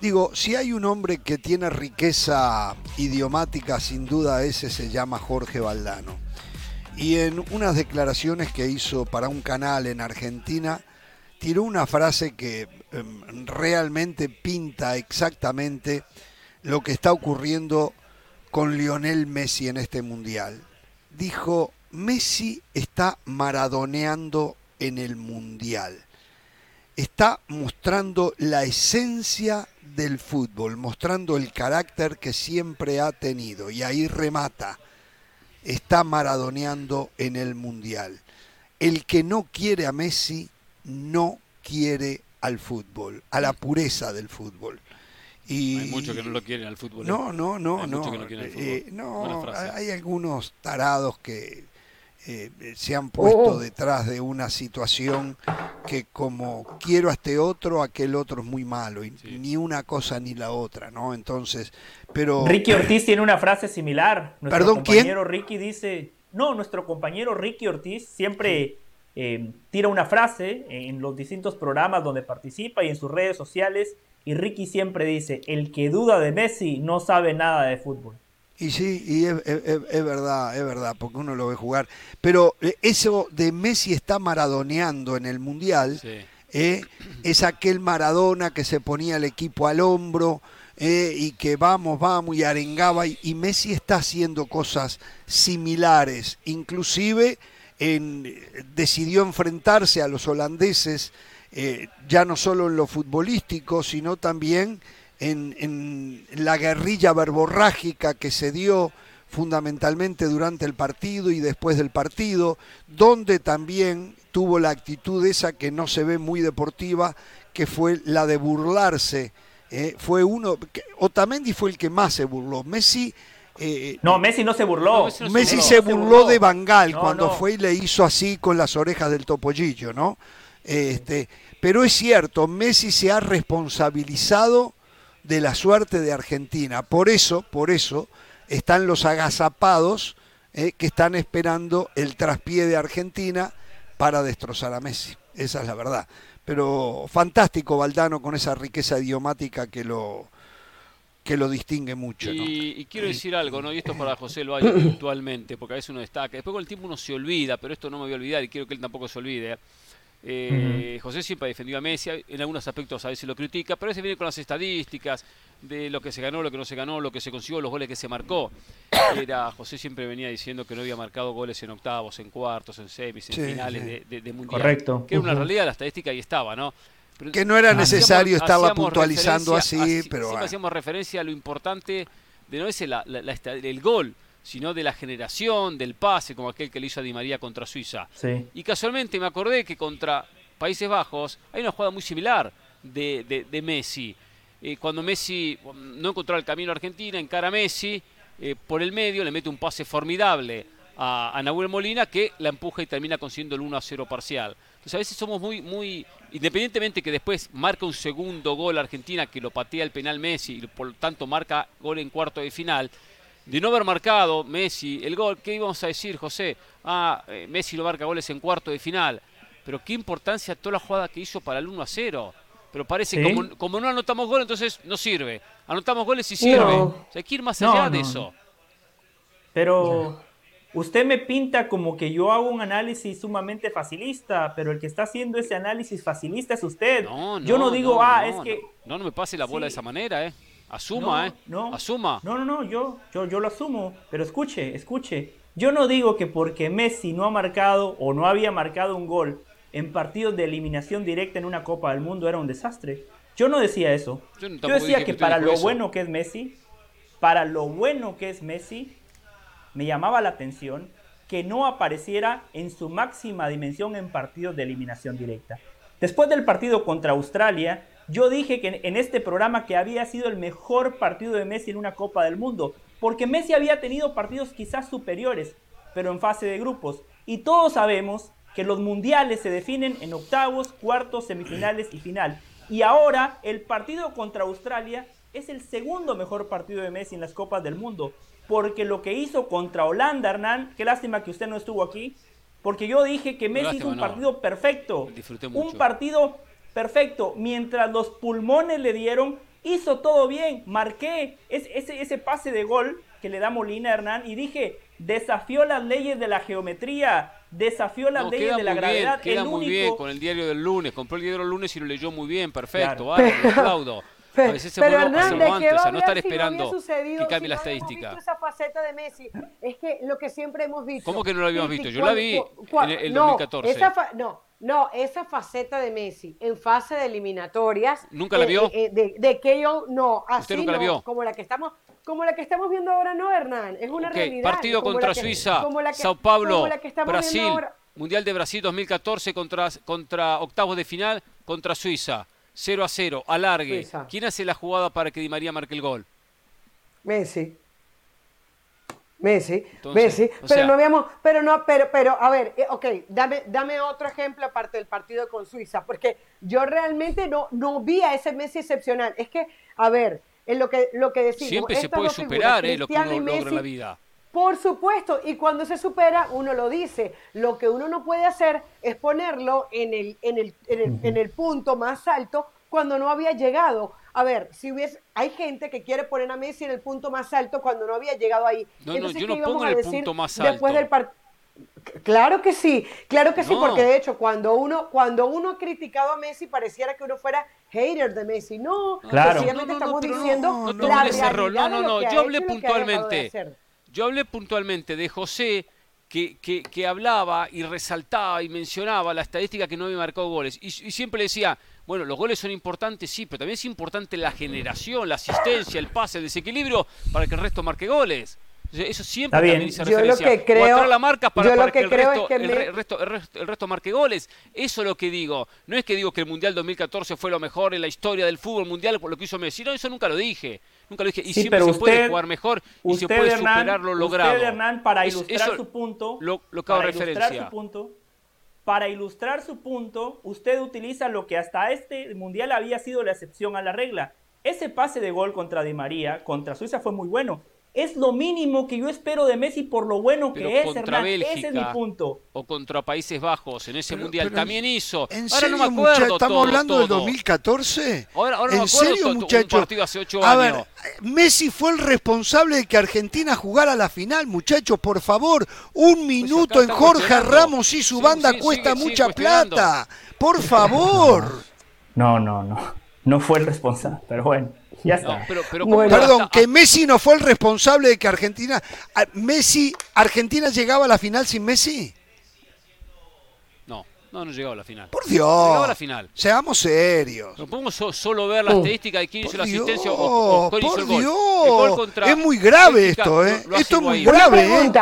Digo, si hay un hombre que tiene riqueza idiomática, sin duda ese se llama Jorge Valdano. Y en unas declaraciones que hizo para un canal en Argentina, tiró una frase que em, realmente pinta exactamente lo que está ocurriendo con Lionel Messi en este mundial. Dijo, Messi está maradoneando en el mundial. Está mostrando la esencia del fútbol, mostrando el carácter que siempre ha tenido. Y ahí remata, está maradoneando en el Mundial. El que no quiere a Messi no quiere al fútbol, a la pureza del fútbol. Y, hay muchos que no lo quieren al fútbol. ¿eh? No, no, no, no. Eh, no hay algunos tarados que eh, se han puesto oh. detrás de una situación que como quiero a este otro, aquel otro es muy malo, y ni una cosa ni la otra, ¿no? Entonces, pero... Ricky Ortiz tiene una frase similar. Nuestro Perdón, compañero Ricky dice, no, nuestro compañero Ricky Ortiz siempre eh, tira una frase en los distintos programas donde participa y en sus redes sociales, y Ricky siempre dice, el que duda de Messi no sabe nada de fútbol. Y sí, y es, verdad, es verdad, porque uno lo ve jugar. Pero eh, eso de Messi está maradoneando en el Mundial, eh, es aquel Maradona que se ponía el equipo al hombro eh, y que vamos, vamos y arengaba. Y, Messi está haciendo cosas similares, inclusive en, decidió enfrentarse a los holandeses, ya no solo en lo futbolístico, sino también en, la guerrilla verborrágica que se dio fundamentalmente durante el partido y después del partido, donde también tuvo la actitud esa que no se ve muy deportiva, que fue la de burlarse. Eh, fue uno, Otamendi fue el que más se burló. Messi... Eh, no, Messi no se burló. Messi se burló, de Bangal cuando fue y le hizo así con las orejas del topollillo, ¿no? Este, pero es cierto, Messi se ha responsabilizado de la suerte de Argentina. Por eso, por eso, están los agazapados eh, que están esperando el traspié de Argentina para destrozar a Messi. Esa es la verdad. Pero fantástico Valdano con esa riqueza idiomática que lo que lo distingue mucho. Y, quiero decir algo, ¿no? Y esto para José Valle <coughs> puntualmente, porque a veces uno destaca. Después con el tiempo uno se olvida, pero esto no me voy a olvidar y quiero que él tampoco se olvide. Eh, José siempre ha defendido a Messi, en algunos aspectos a veces lo critica, pero a veces viene con las estadísticas de lo que se ganó, lo que no se ganó, lo que se consiguió, los goles que se marcó. <coughs> Era, José siempre venía diciendo que no había marcado goles en octavos, en cuartos, en semis, en finales De, Mundial. Correcto. Que era una realidad, la estadística ahí estaba, ¿no? que no era necesario, estaba puntualizando así, pero... Siempre hacíamos referencia a lo importante de no es el gol, sino de la generación, del pase, como aquel que le hizo a Di María contra Suiza. Y casualmente me acordé que contra Países Bajos hay una jugada muy similar de, de, Messi. Eh, cuando Messi no encontró el camino a Argentina, encara a Messi eh, por el medio, le mete un pase formidable a, a, Nahuel Molina que la empuja y termina consiguiendo el 1 a 0 parcial. Entonces a veces somos muy, muy, independientemente que después marca un segundo gol Argentina que lo patea el penal Messi y por lo tanto marca gol en cuarto de final, de no haber marcado Messi el gol, ¿qué íbamos a decir, José? Ah, eh, Messi lo marca goles en cuarto de final. Pero qué importancia toda la jugada que hizo para el 1 a 0. Pero parece, que como, como, no anotamos goles, entonces no sirve. Anotamos goles y sirve. O sea, hay que ir más allá de eso. Pero usted me pinta como que yo hago un análisis sumamente facilista, pero el que está haciendo ese análisis facilista es usted. yo no digo, ah, es que... No, no me pase la bola de esa manera, ¿eh? Asuma, ¿eh? No, Asuma. No, no, no, yo, yo, yo lo asumo. Pero escuche, escuche. Yo no digo que porque Messi no ha marcado o no había marcado un gol en partidos de eliminación directa en una Copa del Mundo era un desastre. Yo no decía eso. Yo, decía que, para lo bueno que es Messi, para lo bueno que es Messi, me llamaba la atención que no apareciera en su máxima dimensión en partidos de eliminación directa. Después del partido contra Australia, yo dije que en este programa que había sido el mejor partido de Messi en una Copa del Mundo, porque Messi había tenido partidos quizás superiores, pero en fase de grupos. Y todos sabemos que los mundiales se definen en octavos, cuartos, semifinales y final. Y ahora el partido contra Australia es el segundo mejor partido de Messi en las Copas del Mundo. Porque lo que hizo contra Holanda, Hernán, qué lástima que usted no estuvo aquí, porque yo dije que Messi hizo un partido perfecto. Un partido perfecto. Mientras los pulmones le dieron, hizo todo bien. Marqué ese, ese pase de gol que le da Molina Hernán y dije, desafió las leyes de la geometría, desafió las leyes de la gravedad. queda muy bien con el diario del lunes, compró el diario del lunes y lo leyó muy bien, perfecto, vale, aplaudo. <laughs> Pero, a veces se pero Hernán, ¿de qué va no estar esperando que cambie la estadística. Visto esa faceta de Messi, es que lo que siempre hemos visto. ¿Cómo que no lo habíamos visto? Yo la vi en el, 2014. Esa no, no, esa faceta de Messi en fase de eliminatorias. ¿Nunca la eh, vio? Eh, de, de, que yo no, así nunca no, la vio? como la que estamos, como la que estamos viendo ahora, no, Hernán. Es una realidad. Partido contra Suiza, Sao Paulo, Brasil, Mundial de Brasil 2014 contra, contra octavos de final contra Suiza. 0 a 0, alargue. ¿Quién hace la jugada para que Di María marque el gol? Messi. Messi, Messi, pero no habíamos, pero no, pero, pero, a ver, eh, ok, dame, dame otro ejemplo aparte del partido con Suiza, porque yo realmente no, no vi a ese Messi excepcional. Es que, a ver, en lo que, lo que decimos. Siempre se puede superar, eh, lo que uno logra en la vida. Por supuesto, y cuando se supera, uno lo dice. Lo que uno no puede hacer es ponerlo en el, en el, en el, en el punto más alto cuando no había llegado. A ver, si hubiese, hay gente que quiere poner a Messi en el punto más alto cuando no había llegado ahí. No, no, yo no pongo en el punto más alto. Después del Claro que sí, claro que sí, porque de hecho cuando uno cuando uno ha criticado a Messi pareciera que uno fuera hater de Messi. No, claro. sencillamente estamos diciendo no, no, No, no, no, yo hablé puntualmente. Yo hablé puntualmente de José que, que, que, hablaba y resaltaba y mencionaba la estadística que no había marcado goles. Y, y siempre le decía, bueno, los goles son importantes, sí, pero también es importante la generación, la asistencia, el pase, el desequilibrio para que el resto marque goles. Eso siempre también dice yo Lo que creo, la marca para, que, el, resto, el, resto, marque goles. Eso es lo que digo. No es que digo que el Mundial 2014 fue lo mejor en la historia del fútbol mundial por lo que hizo Messi. No, eso nunca lo dije. Nunca lo dije. Y siempre se puede jugar mejor y se puede superar lo logrado. Usted, Hernán, para ilustrar su punto, lo, lo para referencia. ilustrar su punto, para ilustrar su punto, usted utiliza lo que hasta este mundial había sido la excepción a la regla. Ese pase de gol contra Di María, contra Suiza, fue muy bueno es lo mínimo que yo espero de Messi por lo bueno que es, Hernán. ese es mi punto. O contra Países Bajos en ese mundial también hizo. ¿En ahora no me acuerdo. ¿Estamos hablando del 2014? Ahora, ahora ¿En no serio, muchachos? hace ocho A ver, Messi fue el responsable de que Argentina jugara la final, muchachos, por favor. Un pues minuto en Jorge Ramos y su banda cuesta mucha plata. Por favor. No, no, no. No fue el responsable, pero bueno. Ya está. Perdón, que Messi no fue el responsable de que Argentina. Messi, ¿Argentina llegaba a la final sin Messi? No, no, no llegaba a la final. Por Dios. llegaba a la final. Seamos serios. No podemos solo ver la oh. estadística de quién hizo la asistencia o, por hizo el gol. es muy grave esto, ¿eh? esto es muy grave, ¿eh?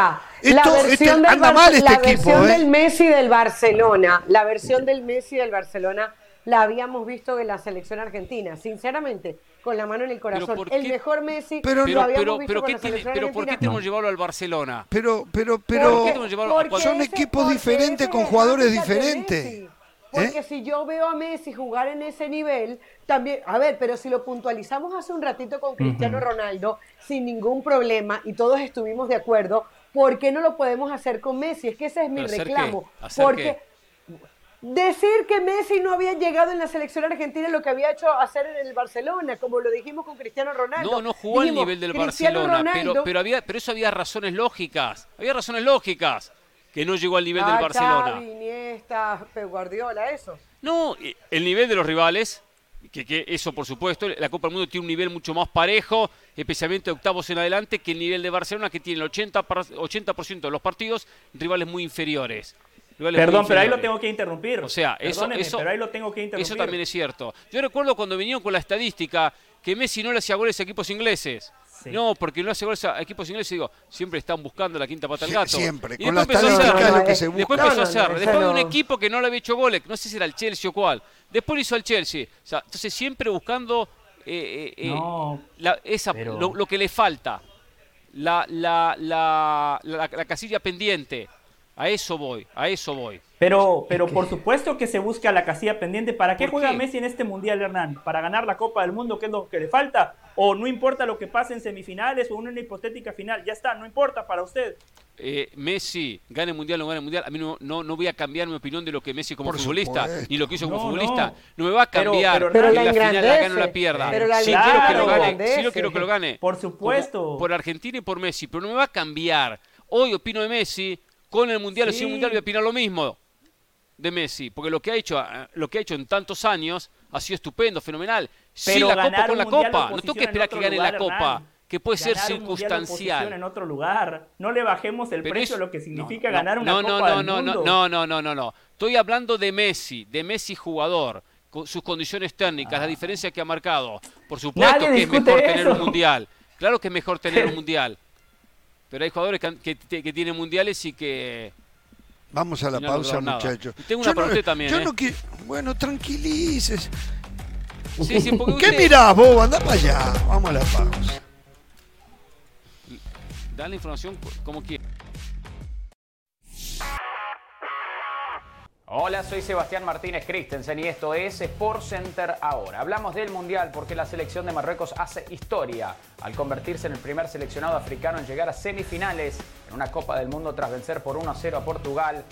la versión, del, anda mal este la versión ¿eh? del Messi del Barcelona, la versión del Messi del Barcelona la habíamos visto en la selección argentina, sinceramente con la mano en el corazón. El mejor Messi pero, lo habíamos visto con la pero ¿por qué tenemos que llevarlo al Barcelona? Pero, pero, pero son equipos diferentes con jugadores diferentes. Porque ¿Eh? si yo veo a Messi jugar en ese nivel, también, a ver, pero si lo puntualizamos hace un ratito con Cristiano Ronaldo, sin ningún problema, y todos estuvimos de acuerdo, ¿por qué no lo podemos hacer con Messi? Es que ese es mi reclamo. porque decir que Messi no había llegado en la selección argentina lo que había hecho hacer en el Barcelona, como lo dijimos con Cristiano Ronaldo. No, no jugó al nivel del Barcelona, pero, pero, había, pero eso había razones lógicas, había razones lógicas que no llegó al nivel del ah, Barcelona. Xavi, Iniesta, Pep Guardiola, eso. No, el nivel de los rivales, que, eso por supuesto, la Copa del Mundo tiene un nivel mucho más parejo, especialmente octavos en adelante, que el nivel de Barcelona, que tiene el 80%, 80 de los partidos rivales muy inferiores. Perdón, pero ahí lo tengo que interrumpir. O sea, eso, pero ahí lo tengo que interrumpir. Eso también es cierto. Yo recuerdo cuando vinieron con la estadística que Messi no le hacía goles a equipos ingleses. No, porque no hace goles a equipos ingleses, digo, siempre están buscando la quinta pata al gato. siempre, con la Después empezó a hacer, después de un equipo que no le había hecho goles, no sé si era el Chelsea o cuál. Después lo hizo al Chelsea. O sea, entonces siempre buscando eh, eh, eh esa, lo, que le falta, la, la, la, la casilla pendiente. A eso voy, a eso voy. Pero, pero por supuesto que se busca la casilla pendiente. ¿Para qué juega Messi en este Mundial, Hernán? ¿Para ganar la Copa del Mundo, que es lo que le falta? ¿O no importa lo que pase en semifinales o en una hipotética final? Ya está, no importa para usted. Eh, Messi, gane el mundial o no gane el mundial, a mí no, no, voy a cambiar mi opinión de lo que Messi como futbolista, ni lo que hizo como futbolista. No. me va a cambiar pero, pero, la, final la gane o la pierda. si quiero que lo gane, si quiero que lo gane. Por supuesto. por Argentina y por Messi, pero no me va a cambiar. Hoy opino de Messi, con el mundial o sin el mundial voy a opinar lo mismo de Messi, porque lo que ha hecho, eh, lo que ha hecho en tantos años ha sido estupendo, fenomenal. sí, la copa con la copa, no tengo que esperar que gane la copa, que puede ser circunstancial. en otro lugar, no le bajemos el precio a lo que significa ganar una no, copa no, del no, mundo. No, no, no, no, no, Estoy hablando de Messi, de Messi jugador, con sus condiciones técnicas, la diferencia que ha marcado. Por supuesto que es mejor tener un mundial. Claro que es mejor tener un <laughs> mundial. Pero hay jugadores que tienen mundiales y que Vamos a la pausa, muchachos. Tengo una pregunta también. Yo ¿eh? no quiero. Bueno, tranquilices. Sí, sí, ¿Qué mirás, vos? Anda para allá. Vamos a la pausa. Da la información como quieras. Hola, soy Sebastián Martínez Christensen y esto es Sport Center ahora. Hablamos del Mundial porque la selección de Marruecos hace historia al convertirse en el primer seleccionado africano en llegar a semifinales en una Copa del Mundo tras vencer por 1-0 a Portugal.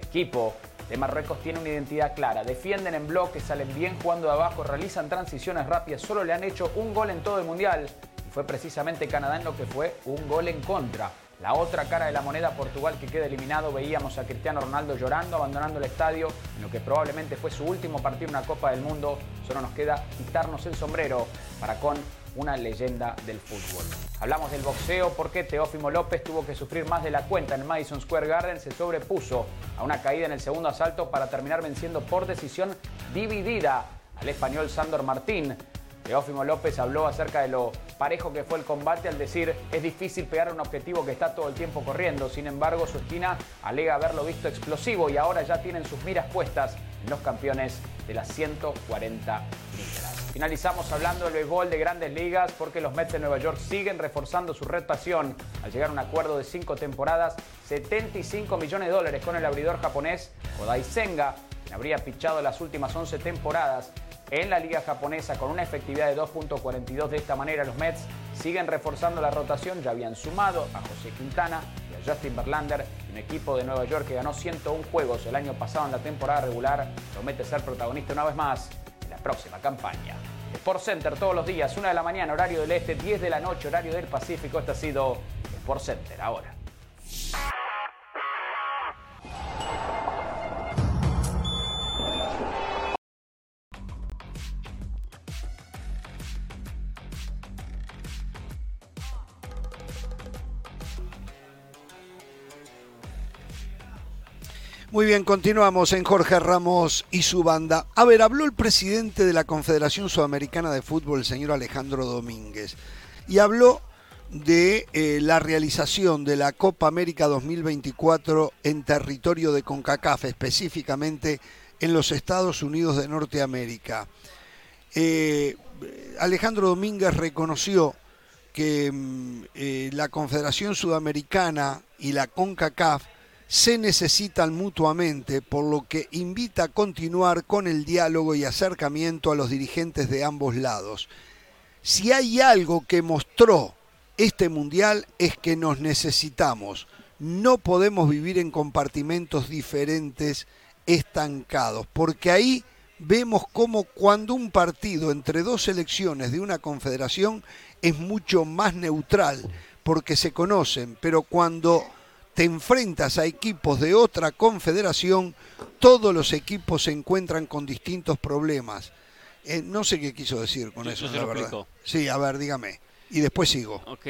El equipo de Marruecos tiene una identidad clara, defienden en bloque, salen bien jugando de abajo, realizan transiciones rápidas, solo le han hecho un gol en todo el Mundial y fue precisamente Canadá en lo que fue un gol en contra. La otra cara de la moneda, Portugal, que queda eliminado, veíamos a Cristiano Ronaldo llorando, abandonando el estadio, en lo que probablemente fue su último partido en una Copa del Mundo. Solo nos queda quitarnos el sombrero para con una leyenda del fútbol. Hablamos del boxeo porque Teófimo López tuvo que sufrir más de la cuenta en Madison Square Garden, se sobrepuso a una caída en el segundo asalto para terminar venciendo por decisión dividida al español Sandor Martín. Teófimo López habló acerca de lo parejo que fue el combate al decir es difícil pegar a un objetivo que está todo el tiempo corriendo. Sin embargo, su esquina alega haberlo visto explosivo y ahora ya tienen sus miras puestas en los campeones de las 140 libras. Finalizamos hablando del béisbol de grandes ligas porque los Mets de Nueva York siguen reforzando su reputación al llegar a un acuerdo de cinco temporadas, 75 millones de dólares con el abridor japonés Kodai Senga, quien habría pichado las últimas 11 temporadas en la liga japonesa con una efectividad de 2.42. De esta manera los Mets siguen reforzando la rotación, ya habían sumado a José Quintana y a Justin Verlander, un equipo de Nueva York que ganó 101 juegos el año pasado en la temporada regular, promete ser protagonista una vez más en la próxima campaña. Sport Center todos los días, 1 de la mañana, horario del este, 10 de la noche, horario del Pacífico. Este ha sido Sport Center ahora. Muy bien, continuamos en Jorge Ramos y su banda. A ver, habló el presidente de la Confederación Sudamericana de Fútbol, el señor Alejandro Domínguez, y habló de eh, la realización de la Copa América 2024 en territorio de CONCACAF, específicamente en los Estados Unidos de Norteamérica. Eh, Alejandro Domínguez reconoció que mm, eh, la Confederación Sudamericana y la CONCACAF se necesitan mutuamente, por lo que invita a continuar con el diálogo y acercamiento a los dirigentes de ambos lados. Si hay algo que mostró este mundial es que nos necesitamos. No podemos vivir en compartimentos diferentes estancados, porque ahí vemos cómo cuando un partido entre dos selecciones de una confederación es mucho más neutral, porque se conocen, pero cuando te enfrentas a equipos de otra confederación, todos los equipos se encuentran con distintos problemas. Eh, no sé qué quiso decir con eso, la verdad. Sí, a ver, dígame. Y después sigo. Ok,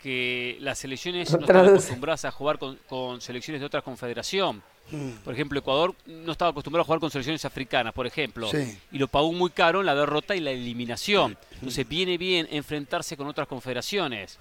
que las selecciones no están acostumbradas a jugar con, con selecciones de otra confederación. Mm. Por ejemplo, Ecuador no estaba acostumbrado a jugar con selecciones africanas, por ejemplo, y lo pagó muy caro en la derrota y la eliminación. Entonces viene bien enfrentarse con otras confederaciones,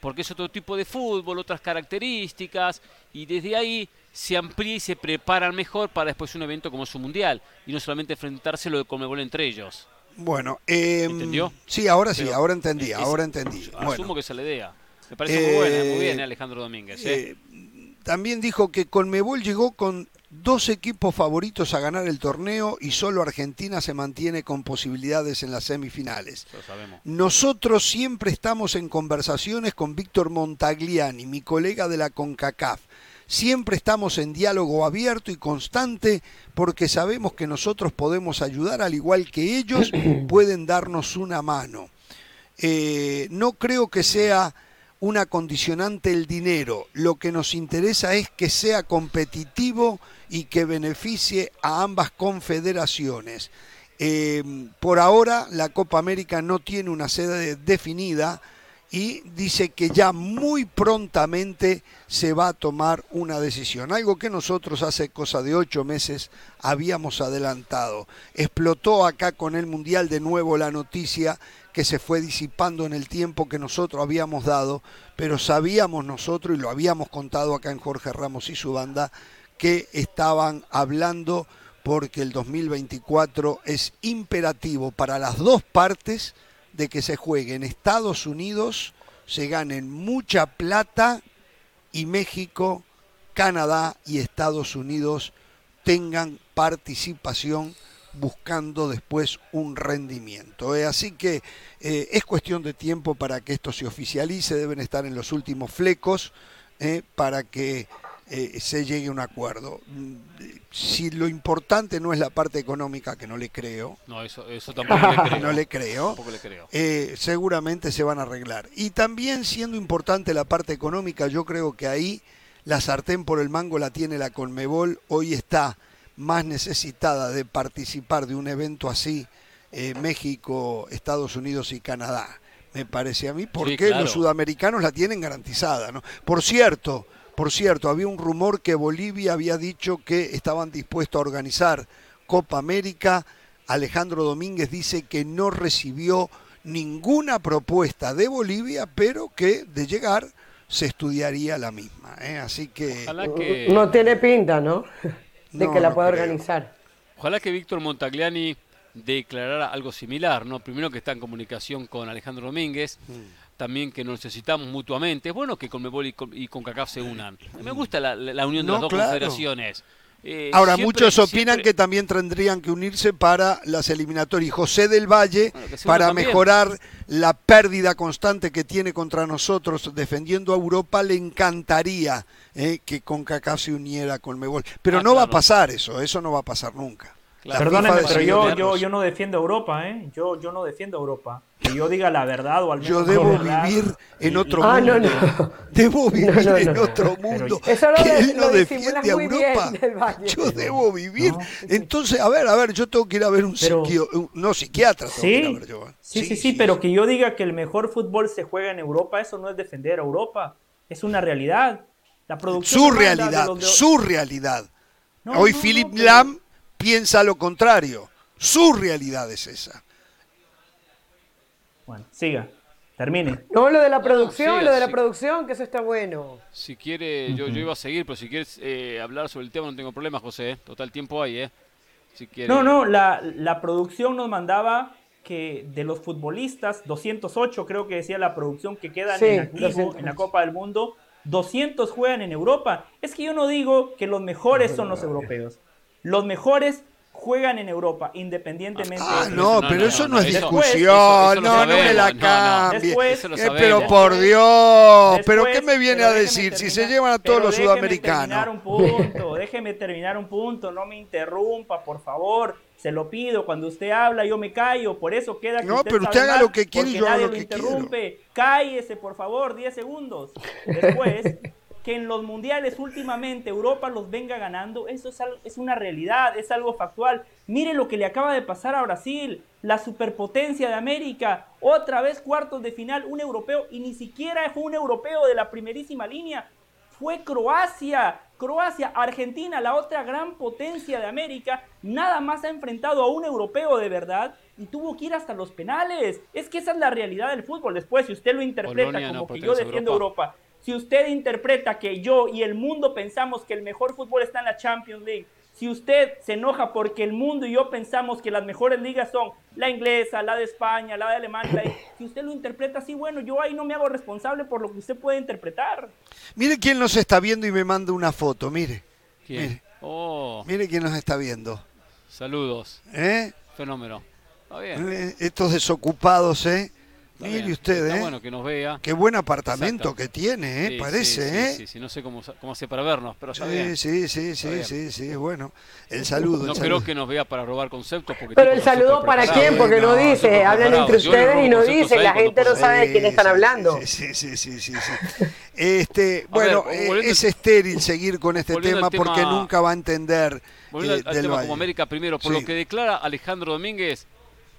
porque es otro tipo de fútbol, otras características, y desde ahí se amplía y se preparan mejor para después un evento como su mundial, y no solamente enfrentarse lo de Conmebol entre ellos. Bueno, eh, ¿entendió? Sí, ahora sí, ahora entendí, ahora entendí. Asumo que se le idea. Me parece muy buena, muy bien, eh, Alejandro Domínguez. ¿eh? También dijo que Conmebol llegó con dos equipos favoritos a ganar el torneo y solo Argentina se mantiene con posibilidades en las semifinales. Nosotros siempre estamos en conversaciones con Víctor Montagliani, mi colega de la CONCACAF. Siempre estamos en diálogo abierto y constante porque sabemos que nosotros podemos ayudar al igual que ellos <clears throat> pueden darnos una mano. Eh, no creo que sea una condicionante el dinero. Lo que nos interesa es que sea competitivo y que beneficie a ambas confederaciones. Eh, por ahora la Copa América no tiene una sede definida y dice que ya muy prontamente se va a tomar una decisión, algo que nosotros hace cosa de ocho meses habíamos adelantado. Explotó acá con el Mundial de nuevo la noticia que se fue disipando en el tiempo que nosotros habíamos dado, pero sabíamos nosotros, y lo habíamos contado acá en Jorge Ramos y su banda, que estaban hablando porque el 2024 es imperativo para las dos partes de que se juegue en Estados Unidos, se ganen mucha plata y México, Canadá y Estados Unidos tengan participación buscando después un rendimiento. ¿eh? Así que eh, es cuestión de tiempo para que esto se oficialice, deben estar en los últimos flecos ¿eh? para que se llegue a un acuerdo. Si lo importante no es la parte económica, que no le creo. No, eso, tampoco le <laughs> creo. no le creo. seguramente se van a arreglar. Y también siendo importante la parte económica, yo creo que ahí la sartén por el mango la tiene la Conmebol. Hoy está más necesitada de participar de un evento así, eh, México, Estados Unidos y Canadá, me parece a mí, porque los sudamericanos la tienen garantizada. ¿no? Por cierto, por cierto, había un rumor que Bolivia había dicho que estaban dispuestos a organizar Copa América. Alejandro Domínguez dice que no recibió ninguna propuesta de Bolivia, pero que de llegar se estudiaría la misma. ¿eh? Así que... que... No tiene pinta, ¿no? De que la pueda organizar. Ojalá que Víctor Montagliani declarara algo similar, ¿no? Primero que está en comunicación con Alejandro Domínguez, mm. también que nos necesitamos mutuamente. Es bueno que Conmebol y, y CONCACAF se unan. Me gusta la, unión de las dos confederaciones. Eh, Ahora, muchos opinan que también tendrían que unirse para las eliminatorias. José del Valle, para mejorar la pérdida constante que tiene contra nosotros defendiendo a Europa, le encantaría eh, que CONCACAF se uniera con Mebol. Pero ah, no va a pasar eso, eso no va a pasar nunca. Perdóneme, pero yo, yo, yo no defiendo Europa, ¿eh? Yo, yo no defiendo Europa. Que yo diga la verdad o al menos. Yo debo vivir en otro ah, mundo. Debo vivir en otro mundo. Eso lo, que él no defiende a Europa. Yo debo vivir. Entonces, a ver, a ver, yo tengo que ir a ver un psiquiatra. No, psiquiatra. ¿sí? Sí, sí, sí, pero que yo diga que el mejor fútbol se juega en Europa, eso no es defender a Europa. Es una realidad. La producción su realidad, su realidad. Hoy Philip Lam piensa lo contrario. Su realidad es esa. Bueno, siga. Termine. No, lo de la producción, lo de la producción, que eso está bueno. Si quiere, yo, yo iba a seguir, pero si quieres eh, hablar sobre el tema no tengo problema, José. ¿eh? Total tiempo hay, ¿eh? Si No, no, la, la producción nos mandaba que de los futbolistas, 208 creo que decía la producción que quedan en, en la Copa del Mundo, 200 juegan en Europa. Es que yo no digo que los mejores son los europeos. Los mejores juegan en Europa, independientemente. Ah, no, pero eso no, es discusión. no, no me la cambie. Eh, pero por Dios, pero ¿qué me viene a decir si se llevan a todos los sudamericanos? Terminar un punto, déjeme terminar un punto, no me interrumpa, por favor. Se lo pido, cuando usted habla yo me callo, por eso queda que No, pero usted haga lo que quiere y yo hago lo, que interrumpe. Cállese, por favor, 10 segundos. Después que en los mundiales últimamente Europa los venga ganando, eso es, es una realidad, es algo factual. Mire lo que le acaba de pasar a Brasil, la superpotencia de América, otra vez cuartos de final, un europeo, y ni siquiera fue un europeo de la primerísima línea, fue Croacia. Croacia, Argentina, la otra gran potencia de América, nada más ha enfrentado a un europeo de verdad y tuvo que ir hasta los penales. Es que esa es la realidad del fútbol. Después, si usted lo interpreta como que yo defiendo Europa si usted interpreta que yo y el mundo pensamos que el mejor fútbol está en la Champions League, si usted se enoja porque el mundo y yo pensamos que las mejores ligas son la inglesa, la de España, la de Alemania, si usted lo interpreta así, bueno, yo ahí no me hago responsable por lo que usted puede interpretar. Mire quién nos está viendo y me manda una foto, mire. Mire, oh. mire quién nos está viendo. Saludos. ¿Eh? Fenómeno. Eh, estos desocupados, ¿eh? Mire usted, ¿eh? bueno que nos vea. Qué buen apartamento que tiene, ¿eh? Parece, ¿eh? Sí, sí, no sé cómo, cómo hace para vernos, pero está bien. Sí, sí, sí, sí, sí, bueno. El saludo. No creo que nos vea para robar conceptos. Porque pero el saludo para quién, porque no, dice, hablan entre ustedes y no dice, la gente no sabe de quién están hablando. Sí, sí, sí, sí, sí. Este, <laughs> bueno, eh, es estéril <laughs> seguir con este tema, porque nunca va a entender. Volviendo al, tema como América primero, por lo que declara Alejandro Domínguez,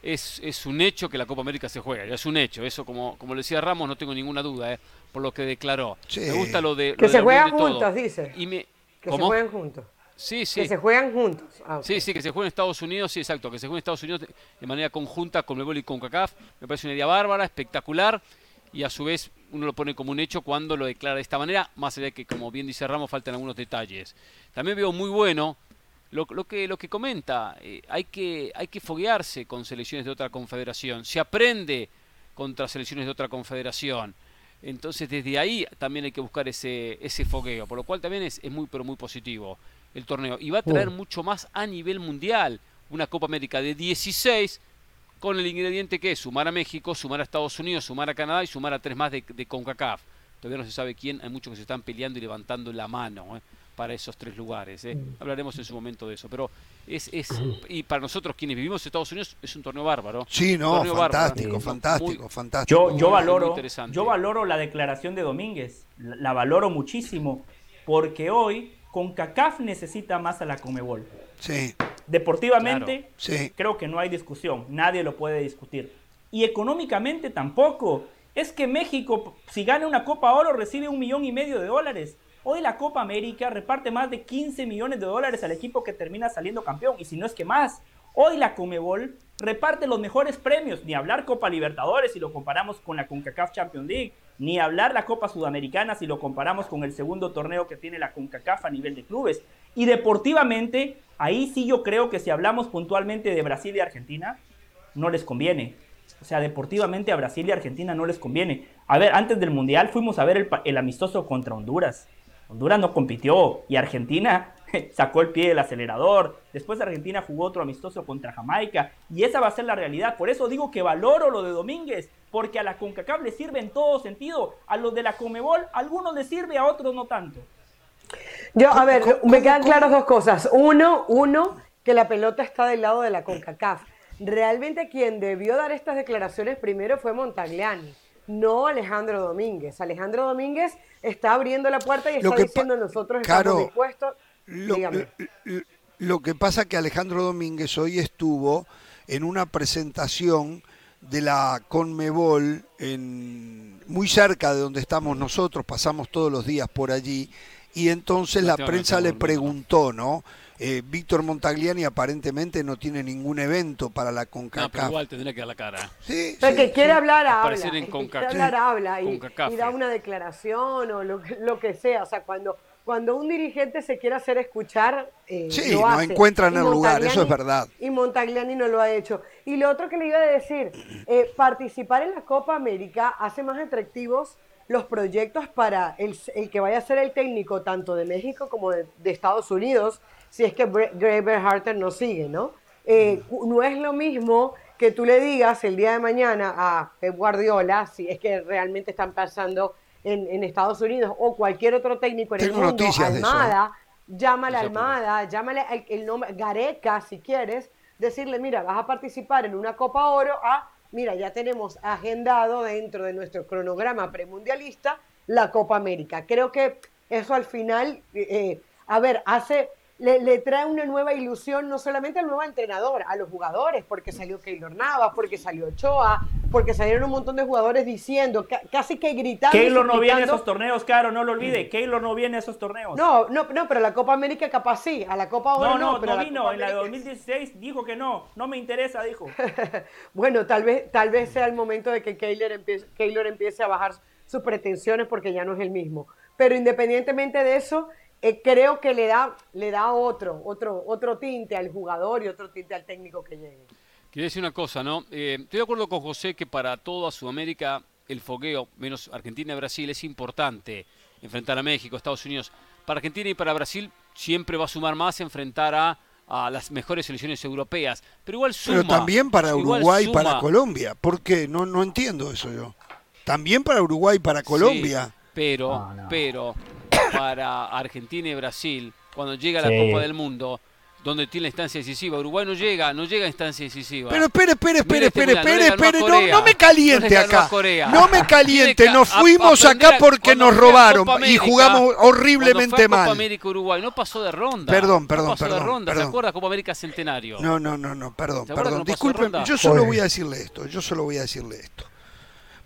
es, es, un hecho que la Copa América se juega, ya es un hecho, eso como, como le decía Ramos, no tengo ninguna duda, eh, por lo que declaró. Me gusta lo de... Que se juegan juntos, dice. Y me, que se juegan juntos. Sí, sí. Que se juegan juntos. Ah, sí, sí, que se juegan en Estados Unidos, sí, exacto, que se jueguen en Estados Unidos de manera conjunta con Mebol y con CACAF. Me parece una idea bárbara, espectacular, y a su vez uno lo pone como un hecho cuando lo declara de esta manera, más allá de que, como bien dice Ramos, faltan algunos detalles. También veo muy bueno lo, que, lo que comenta, eh, hay, que, hay que foguearse con selecciones de otra confederación, se aprende contra selecciones de otra confederación. Entonces desde ahí también hay que buscar ese, ese fogueo, por lo cual también es, es muy pero muy positivo el torneo. Y va a traer mucho más a nivel mundial una Copa América de 16 con el ingrediente que es sumar a México, sumar a Estados Unidos, sumar a Canadá y sumar a tres más de, de CONCACAF. Todavía no se sabe quién, hay muchos que se están peleando y levantando la mano. ¿eh? Para esos tres lugares. ¿eh? Mm. Hablaremos en su momento de eso. Pero es, es <clears throat> y para nosotros quienes vivimos en Estados Unidos es un torneo bárbaro. Sí, no, fantástico, fantástico, fantástico. Yo, yo valoro, yo valoro la declaración de Domínguez, la, valoro muchísimo, porque hoy con CACAF necesita más a la Comebol. Sí. Deportivamente, creo que no hay discusión, nadie lo puede discutir. Y económicamente tampoco. Es que México, si gana una Copa Oro, recibe un millón y medio de dólares. Hoy la Copa América reparte más de 15 millones de dólares al equipo que termina saliendo campeón, y si no es que más. Hoy la Comebol reparte los mejores premios, ni hablar Copa Libertadores si lo comparamos con la CONCACAF Champions League, ni hablar la Copa Sudamericana si lo comparamos con el segundo torneo que tiene la CONCACAF a nivel de clubes. Y deportivamente, ahí sí yo creo que si hablamos puntualmente de Brasil y Argentina, no les conviene. O sea, deportivamente a Brasil y Argentina no les conviene. A ver, antes del Mundial fuimos a ver el, el amistoso contra Honduras. Honduras no compitió y Argentina <laughs> sacó el pie del acelerador. Después Argentina jugó otro amistoso contra Jamaica y esa va a ser la realidad. Por eso digo que valoro lo de Domínguez, porque a la CONCACAF le sirve en todo sentido. A los de la Comebol, a algunos les sirve, a otros no tanto. Yo, a ver, me quedan claras dos cosas. Uno, uno, que la pelota está del lado de la CONCACAF. Realmente quien debió dar estas declaraciones primero fue Montagliani no Alejandro Domínguez. Alejandro Domínguez está abriendo la puerta y está diciendo nosotros estamos dispuestos. Lo, lo, que pasa que Alejandro Domínguez hoy estuvo en una presentación de la Conmebol en, muy cerca de donde estamos nosotros, pasamos todos los días por allí, y entonces la prensa le preguntó, ¿no? Eh, Víctor Montagliani aparentemente no tiene ningún evento para la CONCACAF. No, pero igual tendría que dar la cara. Sí, pero que quiere hablar, habla. En quiere hablar, habla. Y, da una declaración o lo, lo, que sea. O sea, cuando, cuando un dirigente se quiere hacer escuchar, eh, sí, no encuentran el lugar, eso es verdad. Y Montagliani no lo ha hecho. Y lo otro que le iba a decir, eh, participar en la Copa América hace más atractivos los proyectos para el, el, que vaya a ser el técnico tanto de México como de, de Estados Unidos si es que Graver Harter no sigue, ¿no? Eh, no es lo mismo que tú le digas el día de mañana a Pep Guardiola, si es que realmente están pasando en, Estados Unidos o cualquier otro técnico en el mundo, Almada, llámale a Almada, llámale el, nombre, Gareca si quieres, decirle, mira, vas a participar en una Copa Oro, ah, mira, ya tenemos agendado dentro de nuestro cronograma premundialista la Copa América. Creo que eso al final, eh, a ver, hace le, trae una nueva ilusión no solamente al nuevo entrenador, a los jugadores, porque salió Keylor Navas, porque salió Ochoa, porque salieron un montón de jugadores diciendo, casi que gritando. Keylor no viene a esos torneos, Caro, no lo olvide, Keylor no viene a esos torneos. No, no, no, pero la Copa América capaz sí, a la Copa ahora no. No, no, pero no vino, en la de 2016 dijo que no, no me interesa, dijo. <laughs> bueno, tal vez, tal vez sea el momento de que Keylor empiece, Keylor empiece a bajar sus pretensiones porque ya no es el mismo. Pero independientemente de eso, eh, creo que le da, le da otro, otro, otro tinte al jugador y otro tinte al técnico que llegue. Quería decir una cosa, ¿no? Eh, estoy de acuerdo con José que para toda Sudamérica el fogueo, menos Argentina y Brasil, es importante enfrentar a México, Estados Unidos. Para Argentina y para Brasil siempre va a sumar más enfrentar a, las mejores selecciones europeas. Pero igual suma. Pero también para Uruguay y para Colombia. ¿Por qué? No, no entiendo eso yo. También para Uruguay y para Colombia. pero, pero para Argentina y Brasil cuando llega a la Copa del Mundo donde tiene la instancia decisiva. Uruguay no llega, no llega a instancia decisiva. Pero espere, espere, espere, espere, espere, espere, no, me caliente acá. No me caliente, nos fuimos acá porque nos robaron y jugamos horriblemente mal. Copa América Uruguay no pasó de ronda. Perdón, perdón, no pasó De ronda. ¿Se acuerda Copa América Centenario? No, no, no, no, perdón, perdón. Disculpen, yo solo voy a decirle esto, yo solo voy a decirle esto.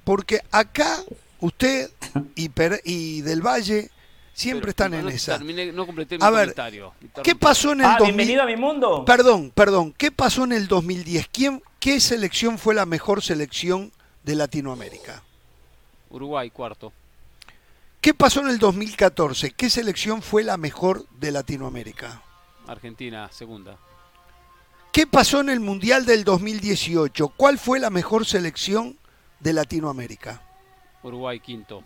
Porque acá usted y, y Del Valle Siempre están en esa. no completé mi a ver, ¿qué pasó en el ah, bienvenido a mi mundo. Perdón, perdón. ¿Qué pasó en el 2010? ¿Quién, ¿Qué selección fue la mejor selección de Latinoamérica? Uruguay, cuarto. ¿Qué pasó en el 2014? ¿Qué selección fue la mejor de Latinoamérica? Argentina, segunda. ¿Qué pasó en el Mundial del 2018? ¿Cuál fue la mejor selección de Latinoamérica? Uruguay, quinto.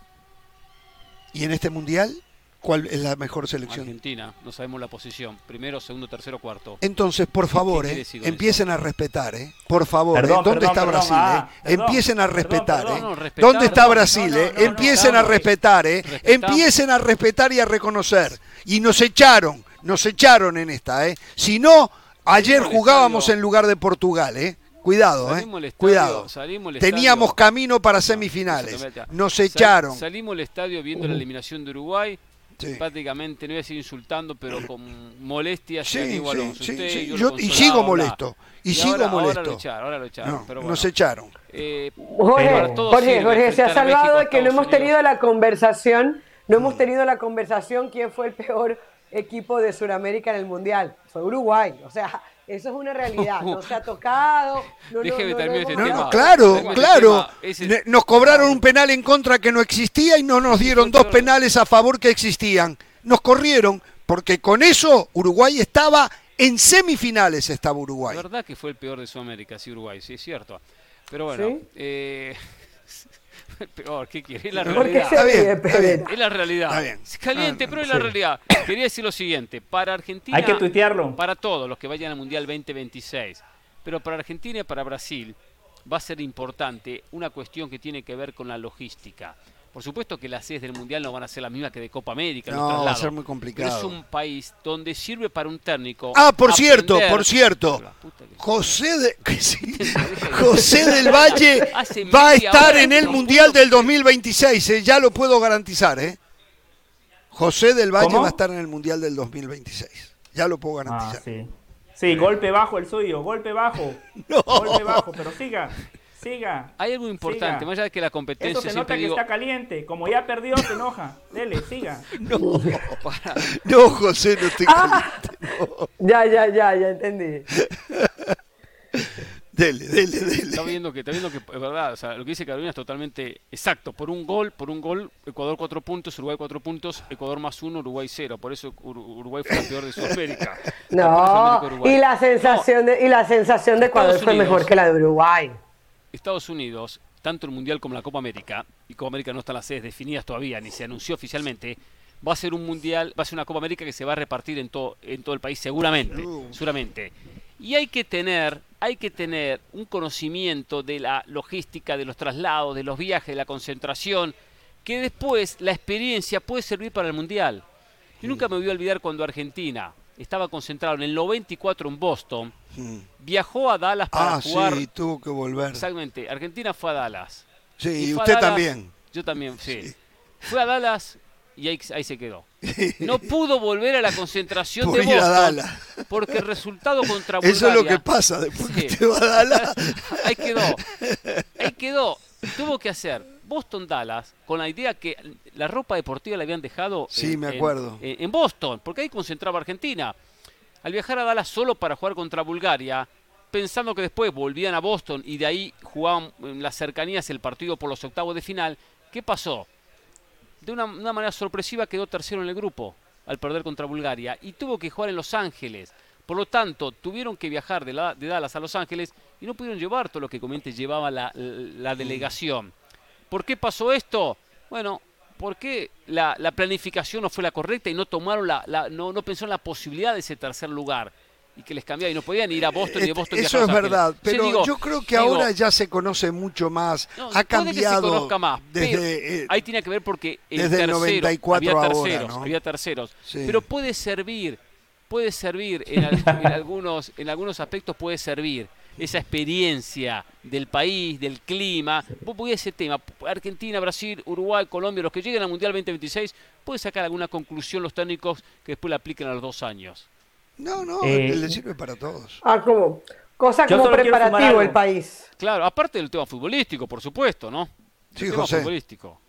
¿Y en este Mundial? ¿Cuál es la mejor selección? Argentina, no sabemos la posición. Primero, segundo, tercero, cuarto. Entonces, por favor, eh, empiecen a respetar, ¿eh? Por favor, eh, ¿dónde está Brasil? Ah, eh? empiecen a respetar, ¿eh? ¿Dónde está Brasil? eh? Empiecen a respetar, ¿eh? Empiecen a respetar y a reconocer. Y nos echaron, nos echaron en esta, ¿eh? Si no, ayer jugábamos en lugar de Portugal, ¿eh? Cuidado, eh. Cuidado. Teníamos camino para semifinales. Nos echaron. salimos del estadio viendo la eliminación de Uruguay prácticamente, no voy a decir insultando, pero con molestia sí, y sigo molesto. Y, sigo molesto. Ahora lo echaron, Nos echaron. Eh, Jorge, Jorge, Jorge se ha salvado de que no hemos tenido la conversación, no hemos mm. tenido la conversación quién fue el peor equipo de Sudamérica en el Mundial. Fue Uruguay. O sea, eso es una realidad, no <laughs> se ha tocado. No, Déjeme terminar este tema. claro, claro. Nos cobraron un penal en contra que no existía y no nos dieron dos penales a favor que existían. Nos corrieron porque con eso Uruguay estaba en semifinales, estaba Uruguay. La verdad que fue el peor de Sudamérica, sí, Uruguay, sí, es cierto. Pero bueno, eh, <laughs> <laughs> peor, ¿qué quiere? Es la realidad. Es la realidad. Es caliente, pero es la realidad. Quería decir lo siguiente, para Argentina... Hay que tuitearlo. Para todos los que vayan al Mundial 2026, pero para Argentina y para Brasil va a ser importante una cuestión que tiene que ver con la logística. Por supuesto que las sedes del Mundial no van a ser las mismas que de Copa América. No, va a ser muy complicado. Pero es un país donde sirve para un técnico. Ah, por cierto, por cierto. José, de, <laughs> José del Valle va a estar en el Mundial del 2026, eh, ya lo puedo garantizar. ¿eh? José del Valle va a estar en el Mundial del 2026. Ya lo puedo garantizar. Ah, sí. sí, golpe bajo el suyo, golpe bajo. <laughs> Golpe bajo, pero siga. Siga. Hay algo importante, más allá de que la competencia. Eso se nota que está caliente. Como ya perdió, se enoja. Dele, siga. <laughs> No, no José, no estoy ah. caliente. Ya, ya, ya, ya entendí. <laughs> Dele, dele, dele. Está viendo que, está viendo que es verdad, o sea, lo que dice Carolina es totalmente exacto. Por un gol, por un gol, Ecuador cuatro puntos, Uruguay cuatro puntos, Ecuador más uno, Uruguay cero. Por eso Uruguay fue peor de Sudamérica. No, y la sensación de, y la sensación de Ecuador fue mejor que la de Uruguay. Estados Unidos, tanto el Mundial como la Copa América, y Copa América no están las sedes definidas todavía, ni se anunció oficialmente, va a ser un Mundial, va a ser una Copa América que se va a repartir en, todo en todo el país seguramente, seguramente. Y hay que tener, hay que tener un conocimiento de la logística, de los traslados, de los viajes, de la concentración, que después la experiencia puede servir para el Mundial. Yo nunca me voy a olvidar cuando Argentina estaba concentrado en el 94 en Boston, viajó a Dallas para ah, jugar. Sí, tuvo que volver. Exactamente, Argentina fue a Dallas. Sí, y, usted también. Yo también, sí. Fue a Dallas y ahí, se quedó. <laughs> No pudo volver a la concentración de Boston porque el resultado contra Bulgaria... <laughs> Eso es lo que pasa después que te va a Dallas. <laughs> ahí quedó. Ahí quedó. Tuvo que hacer Boston-Dallas con la idea que la ropa deportiva la habían dejado sí, me acuerdo. En, Boston, porque ahí concentraba Argentina. Al viajar a Dallas solo para jugar contra Bulgaria, pensando que después volvían a Boston y de ahí jugaban en las cercanías el partido por los octavos de final, ¿qué pasó? De una, manera sorpresiva quedó tercero en el grupo al perder contra Bulgaria y tuvo que jugar en Los Ángeles. Por lo tanto, tuvieron que viajar de, de Dallas a Los Ángeles y no pudieron llevar todo lo que comente llevaba la, delegación. ¿Por qué pasó esto? Bueno, porque la, la, planificación no fue la correcta y no tomaron la, no, no pensaron en la posibilidad de ese tercer lugar y que les cambiaba y no podían ir a Boston y de Boston Eso es verdad, pero yo creo que ahora ya se conoce mucho más. ha cambiado. Que se conozca más, desde, eh, ahí tiene que ver porque el desde tercero, 94 había terceros, había terceros. Pero puede servir, puede servir <laughs> en, algunos, en algunos aspectos puede servir esa experiencia del país, del clima. Vos a ese tema, Argentina, Brasil, Uruguay, Colombia, los que lleguen al Mundial 2026, puede sacar alguna conclusión los técnicos que después la apliquen a los dos años. No, no, eh, le sirve para todos. Ah, como cosa como preparativo el país. Claro, aparte del tema futbolístico, por supuesto, ¿no? Sí, tema futbolístico.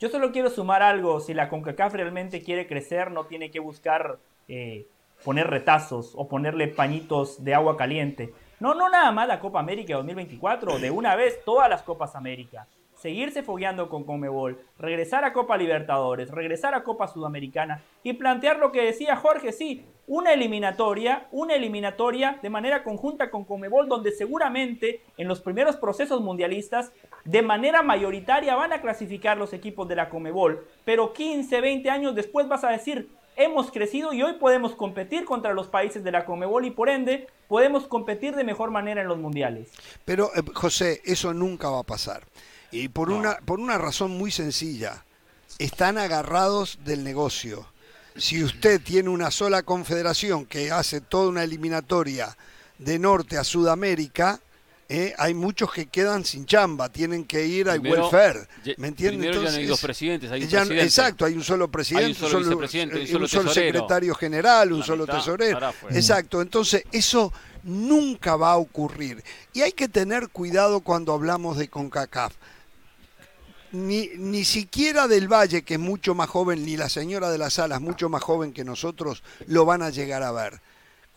Yo solo quiero sumar algo. Si la CONCACAF realmente quiere crecer, no tiene que buscar eh, poner retazos o ponerle pañitos de agua caliente. No, no nada más la Copa América 2024, de una vez todas las Copas América. Seguirse fogueando con Conmebol, regresar a Copa Libertadores, regresar a Copa Sudamericana y plantear lo que decía Jorge, sí, una eliminatoria, una eliminatoria de manera conjunta con Conmebol, donde seguramente en los primeros procesos mundialistas, de manera mayoritaria van a clasificar los equipos de la Conmebol, pero 15, 20 años después vas a decir, hemos crecido y hoy podemos competir contra los países de la Conmebol y por ende podemos competir de mejor manera en los mundiales. Pero eh, José, eso nunca va a pasar. Y por, una, por una razón muy sencilla, están agarrados del negocio. Si usted tiene una sola confederación que hace toda una eliminatoria de norte a Sudamérica, eh, hay muchos que quedan sin chamba, tienen que ir al welfare. ¿Me entiendes? Entonces, ya hay dos presidentes, hay un presidente. Exacto, hay un solo presidente, un solo, un solo, secretario general, un solo tesorero. Exacto, entonces eso nunca va a ocurrir. Y hay que tener cuidado cuando hablamos de CONCACAF ni, ni siquiera del Valle, que es mucho más joven, ni la señora de las Alas, mucho más joven que nosotros, lo van a llegar a ver.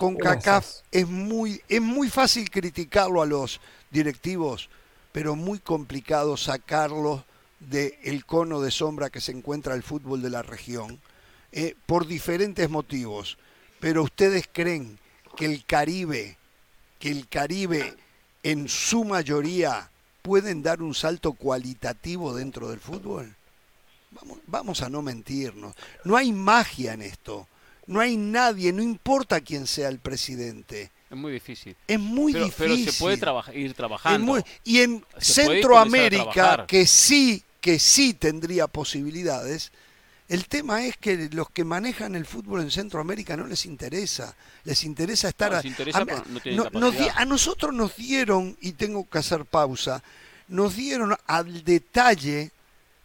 Con CACAF es muy, es muy fácil criticarlo a los directivos, pero muy complicado sacarlo del cono de sombra que se encuentra el fútbol de la región, eh, por diferentes motivos. Pero ustedes creen que el Caribe, que el Caribe en su mayoría pueden dar un salto cualitativo dentro del fútbol? Vamos, vamos a no mentirnos. No hay magia en esto. No hay nadie, no importa quién sea el presidente. Es muy difícil. Es muy difícil. Pero se puede ir trabajando. y en Centroamérica, que sí, que sí tendría posibilidades, el tema es que los que manejan el fútbol en Centroamérica no les interesa. Les interesa estar... a, a nosotros nos dieron, y tengo que hacer pausa, nos dieron al detalle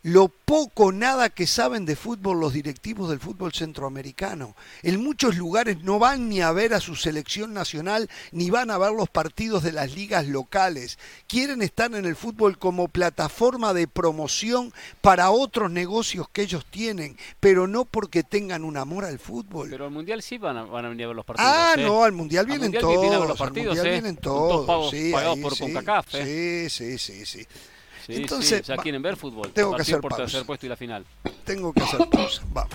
lo poco nada que saben de fútbol los directivos del fútbol centroamericano. En muchos lugares no van ni a ver a su selección nacional, ni van a ver los partidos de las ligas locales. Quieren estar en el fútbol como plataforma de promoción para otros negocios que ellos tienen, pero no porque tengan un amor al fútbol. Pero al Mundial sí van a, venir a ver los partidos. Ah, ¿eh? no, al Mundial vienen todos. Los partidos, al mundial ¿eh? vienen todos. Pagos, pagados por CONCACAF. ¿eh? Sí, sí, sí, sí. Entonces, ya quieren ver fútbol. Tengo que hacer por tercer puesto y la final. Tengo que hacer pausa. Vamos.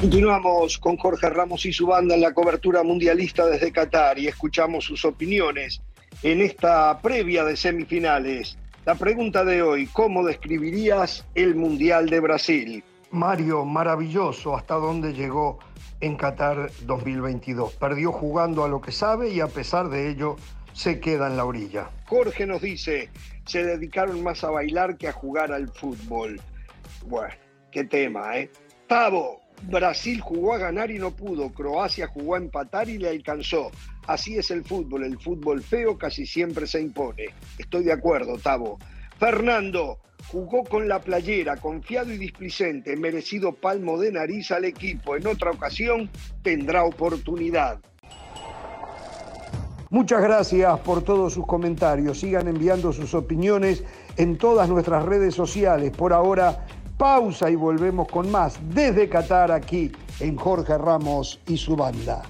Continuamos con Jorge Ramos y su banda en la cobertura mundialista desde Qatar y escuchamos sus opiniones en esta previa de semifinales la pregunta de hoy, ¿cómo describirías el Mundial de Brasil? Mario, maravilloso hasta dónde llegó en Qatar 2022. Perdió jugando a lo que sabe y a pesar de ello se queda en la orilla. Jorge nos dice, se dedicaron más a bailar que a jugar al fútbol. Bueno, qué tema, ¿eh? Tavo, Brasil jugó a ganar y no pudo, Croacia jugó a empatar y le alcanzó. Así es el fútbol, el fútbol feo casi siempre se impone. Estoy de acuerdo, Tavo. Fernando, jugó con la playera, confiado y displicente, merecido palmo de nariz al equipo. En otra ocasión tendrá oportunidad. Muchas gracias por todos sus comentarios. Sigan enviando sus opiniones en todas nuestras redes sociales. Por ahora, pausa y volvemos con más desde Qatar aquí en Jorge Ramos y su banda.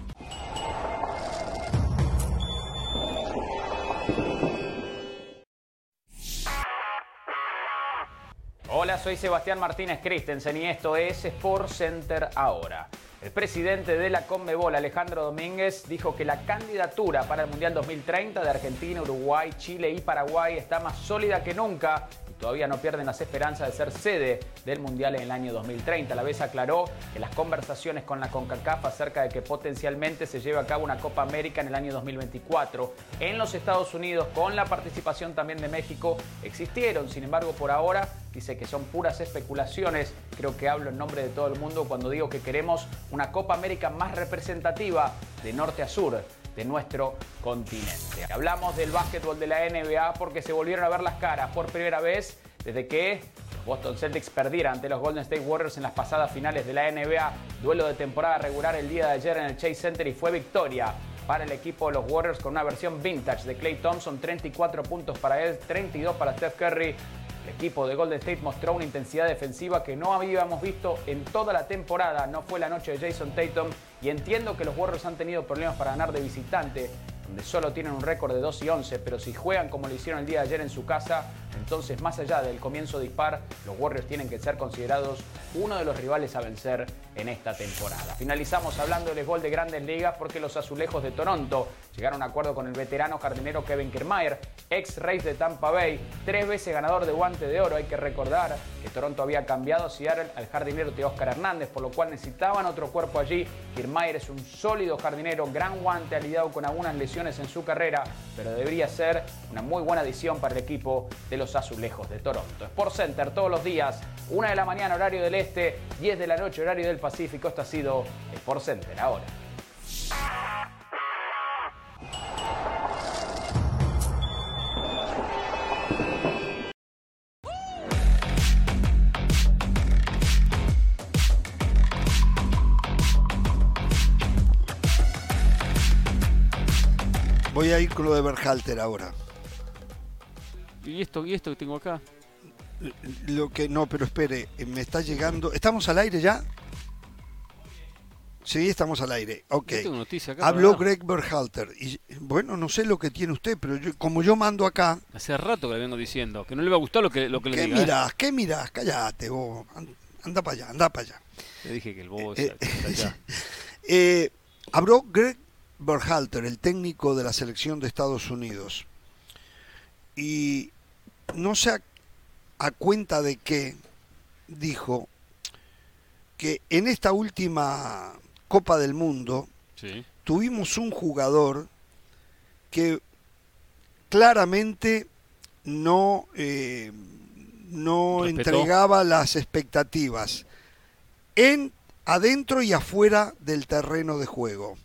Soy Sebastián Martínez Christensen y esto es Sport Center ahora. El presidente de la Conmebol, Alejandro Domínguez, dijo que la candidatura para el Mundial 2030 de Argentina, Uruguay, Chile y Paraguay está más sólida que nunca todavía no pierden las esperanzas de ser sede del Mundial en el año 2030. A la vez aclaró que las conversaciones con la CONCACAF acerca de que potencialmente se lleve a cabo una Copa América en el año 2024 en los Estados Unidos con la participación también de México existieron. Sin embargo, por ahora dice que son puras especulaciones. Creo que hablo en nombre de todo el mundo cuando digo que queremos una Copa América más representativa de norte a sur de nuestro continente. Hablamos del básquetbol de la NBA porque se volvieron a ver las caras por primera vez desde que los Boston Celtics perdieran ante los Golden State Warriors en las pasadas finales de la NBA. Duelo de temporada regular el día de ayer en el Chase Center y fue victoria para el equipo de los Warriors con una versión vintage de Clay Thompson, 34 puntos para él, 32 para Steph Curry, el equipo de Golden State mostró una intensidad defensiva que no habíamos visto en toda la temporada. No fue la noche de Jason Tatum y entiendo que los Warriors han tenido problemas para ganar de visitante, donde solo tienen un récord de 2 y 11, pero si juegan como lo hicieron el día de ayer en su casa, entonces más allá del comienzo dispar, los Warriors tienen que ser considerados uno de los rivales a vencer en esta temporada. Finalizamos hablando del gol de grandes ligas porque los azulejos de Toronto llegaron a un acuerdo con el veterano jardinero Kevin Kiermaier, ex Rays de Tampa Bay, tres veces ganador de guante de oro. Hay que recordar que Toronto había cambiado a Seattle al jardinero de Oscar Hernández, por lo cual necesitaban otro cuerpo allí. Kiermaier es un sólido jardinero, gran guante, ha lidiado con algunas lesiones en su carrera, pero debería ser una muy buena adición para el equipo de los azulejos de Toronto. Sport Center todos los días, una de la mañana horario del este, 10 de la noche horario del Pacífico. Esto ha sido Sport Center ahora. Voy a ir con lo de Berhalter ahora. ¿Y esto, ¿Y esto que tengo acá? Lo que no, pero espere, me está llegando. ¿Estamos al aire ya? Sí, estamos al aire. Ok. Habló Greg Berhalter. Y bueno, no sé lo que tiene usted, pero como yo mando acá. Hace rato que le vengo diciendo, que no le va a gustar lo que, lo que le diga. ¿Qué ¿eh? mirás? ¿Qué mirás? Cállate vos. Anda para allá, anda para allá. Le dije que el bobo eh, allá. <laughs> Eh, habló Greg Berhalter, el técnico de la selección de Estados Unidos. Y no sé a, cuenta de qué dijo que en esta última Copa del Mundo tuvimos un jugador que claramente no, eh, no entregaba las expectativas en adentro y afuera del terreno de juego.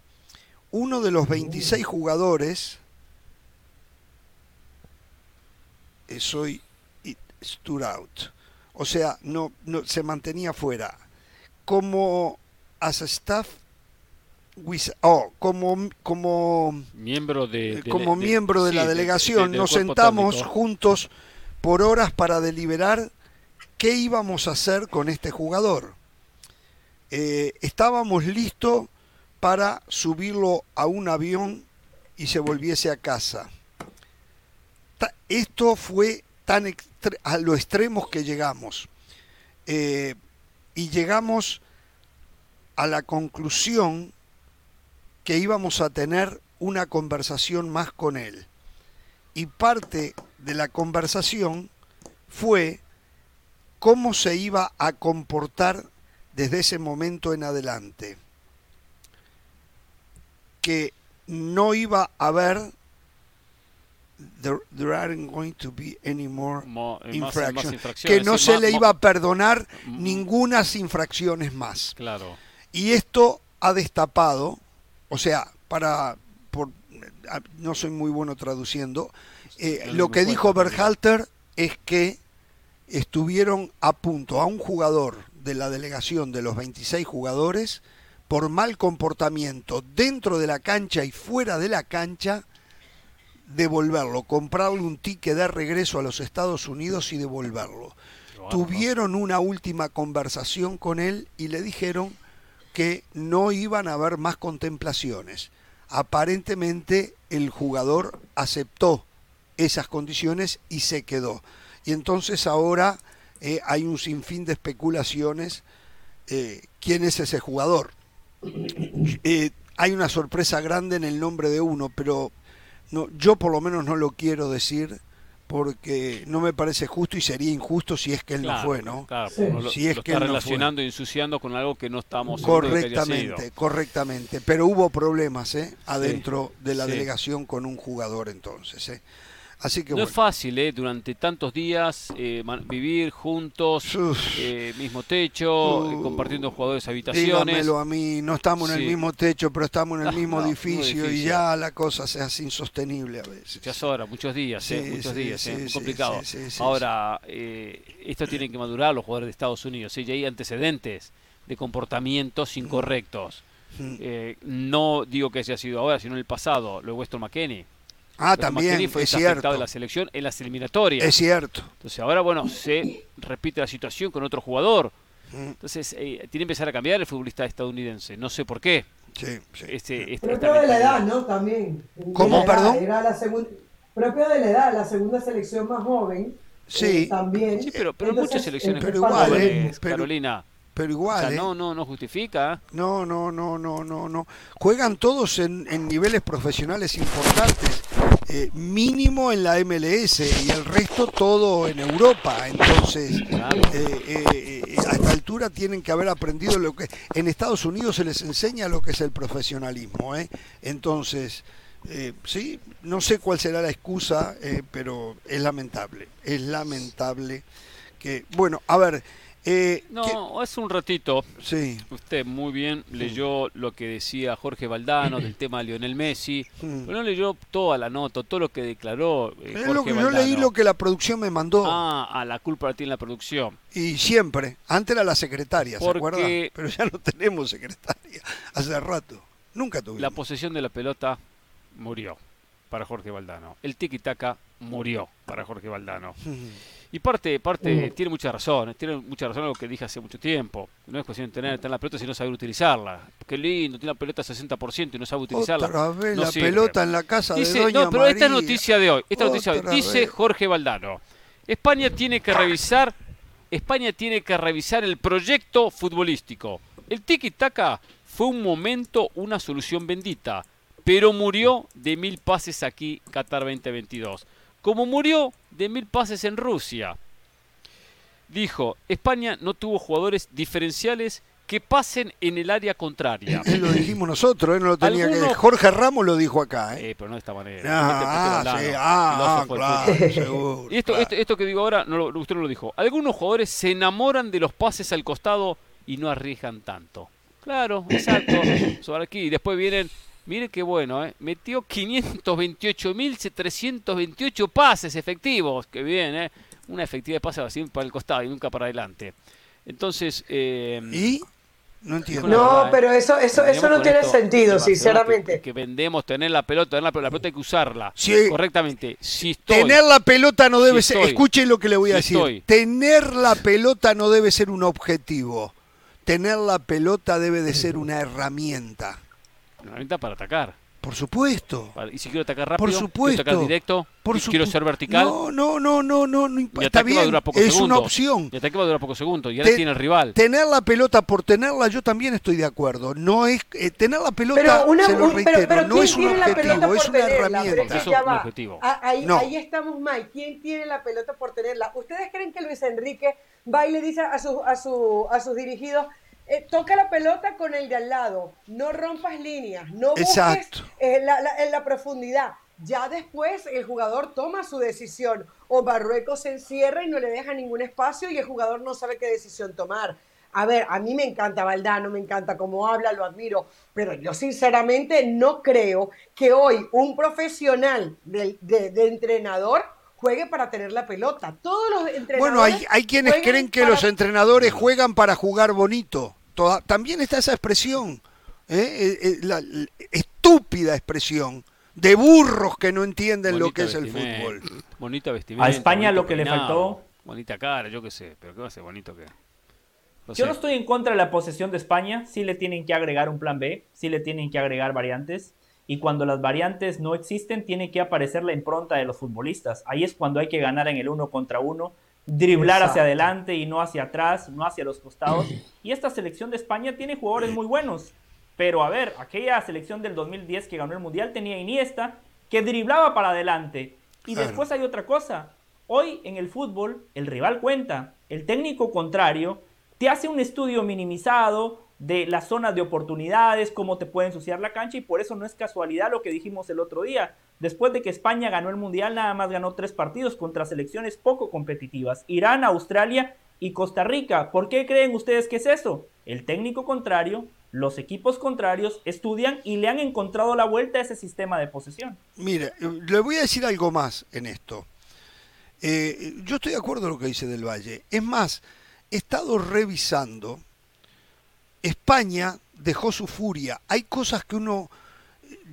Uno de los 26 jugadores, eh, soy stood out. O sea, no, no se mantenía fuera. Como as a staff oh, como como miembro de, como miembro de, la delegación nos sentamos juntos por horas para deliberar qué íbamos a hacer con este jugador. Eh, estábamos listos para subirlo a un avión y se volviese a casa. Esto fue tan a lo extremos que llegamos. Eh, y llegamos a la conclusión que íbamos a tener una conversación más con él. Y parte de la conversación fue cómo se iba a comportar desde ese momento en adelante que no iba a haber there, aren't going to be any more infractions. Que no se le iba a perdonar ninguna infracciones más. Claro. Y esto ha destapado, o sea, para por, no soy muy bueno traduciendo, eh, lo que dijo Berhalter es que estuvieron a punto a un jugador de la delegación de los 26 jugadores por mal comportamiento dentro de la cancha y fuera de la cancha devolverlo, comprarle un ticket de regreso a los Estados Unidos y devolverlo. Tuvieron una última conversación con él y le dijeron que no iban a haber más contemplaciones. Aparentemente el jugador aceptó esas condiciones y se quedó. Y entonces ahora eh, hay un sinfín de especulaciones. Eh, ¿Quién es ese jugador? Eh, hay una sorpresa grande en el nombre de uno, pero no, yo por lo menos no lo quiero decir porque no me parece justo y sería injusto si es que él no fue, ¿no? Claro, si es que está relacionando y ensuciando con algo que no estamos correctamente, correctamente, pero hubo problemas, ¿eh? adentro de la delegación con un jugador entonces, ¿eh? No es fácil, ¿eh? Durante tantos días eh, vivir juntos, eh, mismo techo, eh, compartiendo jugadores habitaciones. Dígamelo a mí, no estamos en el mismo techo, pero estamos en el <laughs> mismo edificio y ya la cosa se hace insostenible a veces. Muchas horas, muchos días, muchos días, muy complicado. Ahora, esto tiene que madurar los jugadores de Estados Unidos, y hay antecedentes de comportamientos incorrectos. no digo que haya sido ahora, sino en el pasado, lo de Weston McKenney Ah, también, fue es cierto. de la selección en las eliminatorias. Es cierto. Entonces ahora, bueno, se repite la situación con otro jugador. Mm. Entonces eh, tiene que empezar a cambiar el futbolista estadounidense. No sé por qué. Sí, sí. Este, este propio de la edad, ¿no? También. ¿Cómo, perdón? Era la segunda, propio de la edad, la segunda selección más joven. Sí. Eh, también. Sí, pero, pero muchas selecciones pero igual, eh, Carolina pero igual. ¿eh? no, no, no justifica. No, no, no, no, no, no. Juegan todos en, en niveles profesionales importantes, eh, mínimo en la MLS y el resto todo en Europa. Entonces, eh, a esta altura tienen que haber aprendido lo que en Estados Unidos se les enseña lo que es el profesionalismo. ¿eh? Entonces, sí, no sé cuál será la excusa, pero es lamentable, es lamentable que, bueno, a ver. Eh, no, hace un ratito, sí. usted muy bien leyó lo que decía Jorge Valdano del <clears throat> tema de Lionel Messi, pero no leyó toda la nota, todo lo que declaró eh, Jorge Yo leí lo que la producción me mandó. Ah, a la culpa tiene la producción. Y siempre, antes era la secretaria, ¿se acuerda? Pero ya no tenemos secretaria, hace rato, nunca tuvimos. La posesión de la pelota murió para Jorge Valdano, el tiki-taka murió para Jorge Valdano. Y parte, parte tiene mucha razón, tiene mucha razón lo que dije hace mucho tiempo. No es cuestión de tener, la pelota si no saber utilizarla. Qué lindo, tiene la pelota 60% y no sabe utilizarla. Otra vez la pelota en la casa dice, de Doña No, pero esta noticia de hoy, esta noticia de hoy, dice Jorge Valdano. España tiene que revisar, España tiene que revisar el proyecto futbolístico. El tiki-taka fue un momento, una solución bendita, pero murió de mil pases aquí Qatar 2022 como murió de mil pases en Rusia. Dijo, España no tuvo jugadores diferenciales que pasen en el área contraria. <laughs> lo dijimos nosotros, ¿eh? no lo tenía que... Jorge Ramos lo dijo acá. ¿eh? pero no de esta manera. Ah, este sí, ah, claro, seguro. Y esto, esto, que digo ahora, no, usted no lo dijo. Algunos jugadores se enamoran de los pases al costado y no arriesgan tanto. Claro, exacto. <coughs> Sobre aquí. Y después vienen Mire qué bueno, ¿eh? metió 528.328 pases efectivos. Qué bien, ¿eh? Una efectividad de pases así para el costado y nunca para adelante. Entonces. Eh, ¿Y? No entiendo. No, ¿eh? pero eso, eso, eso no tiene sentido, sinceramente. Que, vendemos tener la pelota, tener la pelota, la pelota hay que usarla correctamente. Si tener la pelota no debe ser. Escuche lo que le voy a decir. Tener la pelota no debe ser un objetivo. Tener la pelota debe de ser una herramienta. Una herramienta para atacar. Por supuesto. Y si quiero atacar rápido, por supuesto. quiero atacar directo, por quiero ser vertical. No, no, no, no, no, no está bien. es una opción. Y ataque va a durar pocos segundos. Y ahora tiene el rival. Tener la pelota por tenerla, yo también estoy de acuerdo. No es eh, tener la pelota, pero una, se lo reitero, pero, no es un objetivo, es una herramienta. Es un objetivo. Ahí, ahí estamos mal. ¿Quién tiene la pelota por tenerla? ¿Ustedes creen que Luis Enrique va y le dice a, su, a, su, a sus dirigidos eh, toca la pelota con el de al lado, no rompas líneas, no busques eh, la, en la profundidad. ya después el jugador toma su decisión o Marruecos se encierra y no le deja ningún espacio y el jugador no sabe qué decisión tomar. A ver, a mí me encanta Valdano, me encanta cómo habla, lo admiro, pero yo sinceramente no creo que hoy un profesional de, entrenador juegue para tener la pelota. Todos los entrenadores. Bueno, hay, hay quienes creen que los entrenadores juegan para jugar bonito. también está esa expresión, ¿eh? Eh, eh, la, estúpida expresión de burros que no entienden lo que es el fútbol. Bonita vestimenta. A España lo que le faltó. Bonita cara, yo qué sé, pero qué va a ser bonito que. Yo no estoy en contra de la posesión de España, sí le tienen que agregar un plan B, sí le tienen que agregar variantes, y cuando las variantes no existen, tiene que aparecer la impronta de los futbolistas. Ahí es cuando hay que ganar en el uno contra uno, driblar hacia adelante y no hacia atrás, no hacia los costados. <clears throat> Y esta selección de España tiene jugadores muy buenos. Pero a ver, aquella selección del 2010 que ganó el Mundial tenía Iniesta, que driblaba para adelante. Y después hay otra cosa. Hoy en el fútbol el rival cuenta. El técnico contrario te hace un estudio minimizado de las zonas de oportunidades, cómo te puede ensuciar la cancha y por eso no es casualidad lo que dijimos el otro día. Después de que España ganó el Mundial, nada más ganó tres partidos contra selecciones poco competitivas, Irán, Australia y Costa Rica. ¿Por qué creen ustedes que es eso? El técnico contrario, los equipos contrarios estudian y le han encontrado la vuelta a ese sistema de posesión. Mire, le voy a decir algo más en esto. Eh, yo estoy de acuerdo con lo que dice Del Valle. Es más, he estado revisando, España dejó su furia. Hay cosas que uno,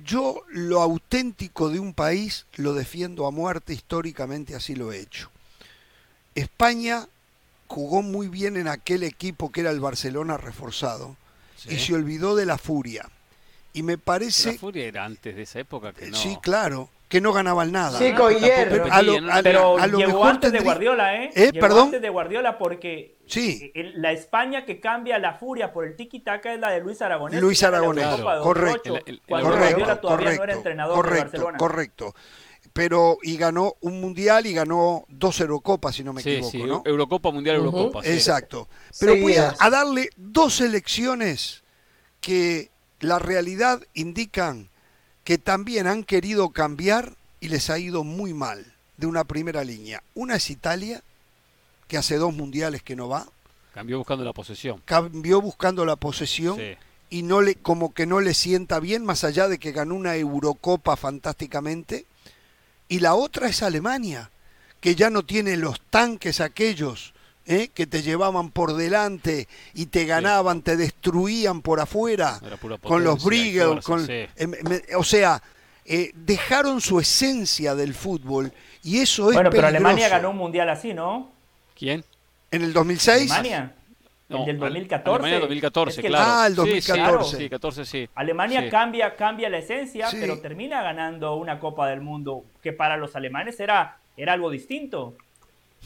yo lo auténtico de un país lo defiendo a muerte, históricamente así lo he hecho. España jugó muy bien en aquel equipo que era el Barcelona reforzado y se olvidó de la furia. Y me parece... La furia era antes de esa época que no... Sí, claro que no ganaban nada. Sí, con Pero, a lo, llegó antes de Guardiola, ¿eh? ¿Eh? Llegó antes de Guardiola porque sí. la España que cambia la furia por el tiki-taka es la de Luis Aragonés. Luis Aragonés, correcto. cuando Guardiola todavía no era entrenador correcto, de Barcelona. Correcto, pero y ganó un mundial y ganó dos Eurocopas, si no me equivoco, sí. ¿no? Eurocopa, Mundial, Eurocopa. Exacto. Pero voy a, a, darle dos elecciones que la realidad indican que también han querido cambiar y les ha ido muy mal de una primera línea. Una es Italia, que hace dos mundiales que no va. Cambió buscando la posesión. Cambió buscando la posesión y no le, como que no le sienta bien, más allá de que ganó una Eurocopa fantásticamente. Y la otra es Alemania, que ya no tiene los tanques aquellos ¿eh? que te llevaban por delante y te ganaban, te destruían por afuera, con los Briegel, con, em, o sea, eh, dejaron su esencia del fútbol y eso es Bueno, pero Alemania ganó un mundial así, ¿no? ¿Quién? ¿En el 2006? Alemania. el del 2014. Alemania 2014, claro. Ah, el 2014. Sí, 14, sí. Alemania cambia, cambia la esencia, pero termina ganando una Copa del Mundo que para los alemanes era, era algo distinto.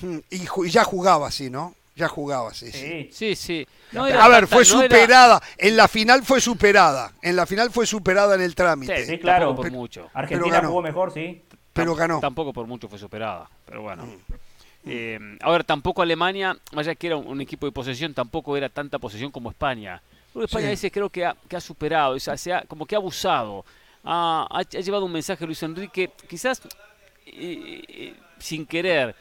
Hmm, y, ya jugaba así, ¿no? Ya jugaba así. Sí, sí. sí. a ver, fue superada. En la final fue superada. En la final fue superada en el trámite. Sí, claro. por mucho. Argentina jugó mejor, sí. Pero ganó. Tampoco por mucho fue superada. Pero bueno. Hmm. Eh, a ver, tampoco Alemania, más allá que era un, equipo de posesión, tampoco era tanta posesión como España. España a veces creo que ha, que ha superado, o sea, se ha, como que ha abusado. Ha, ha, llevado un mensaje Luis Enrique, quizás eh, eh, sin querer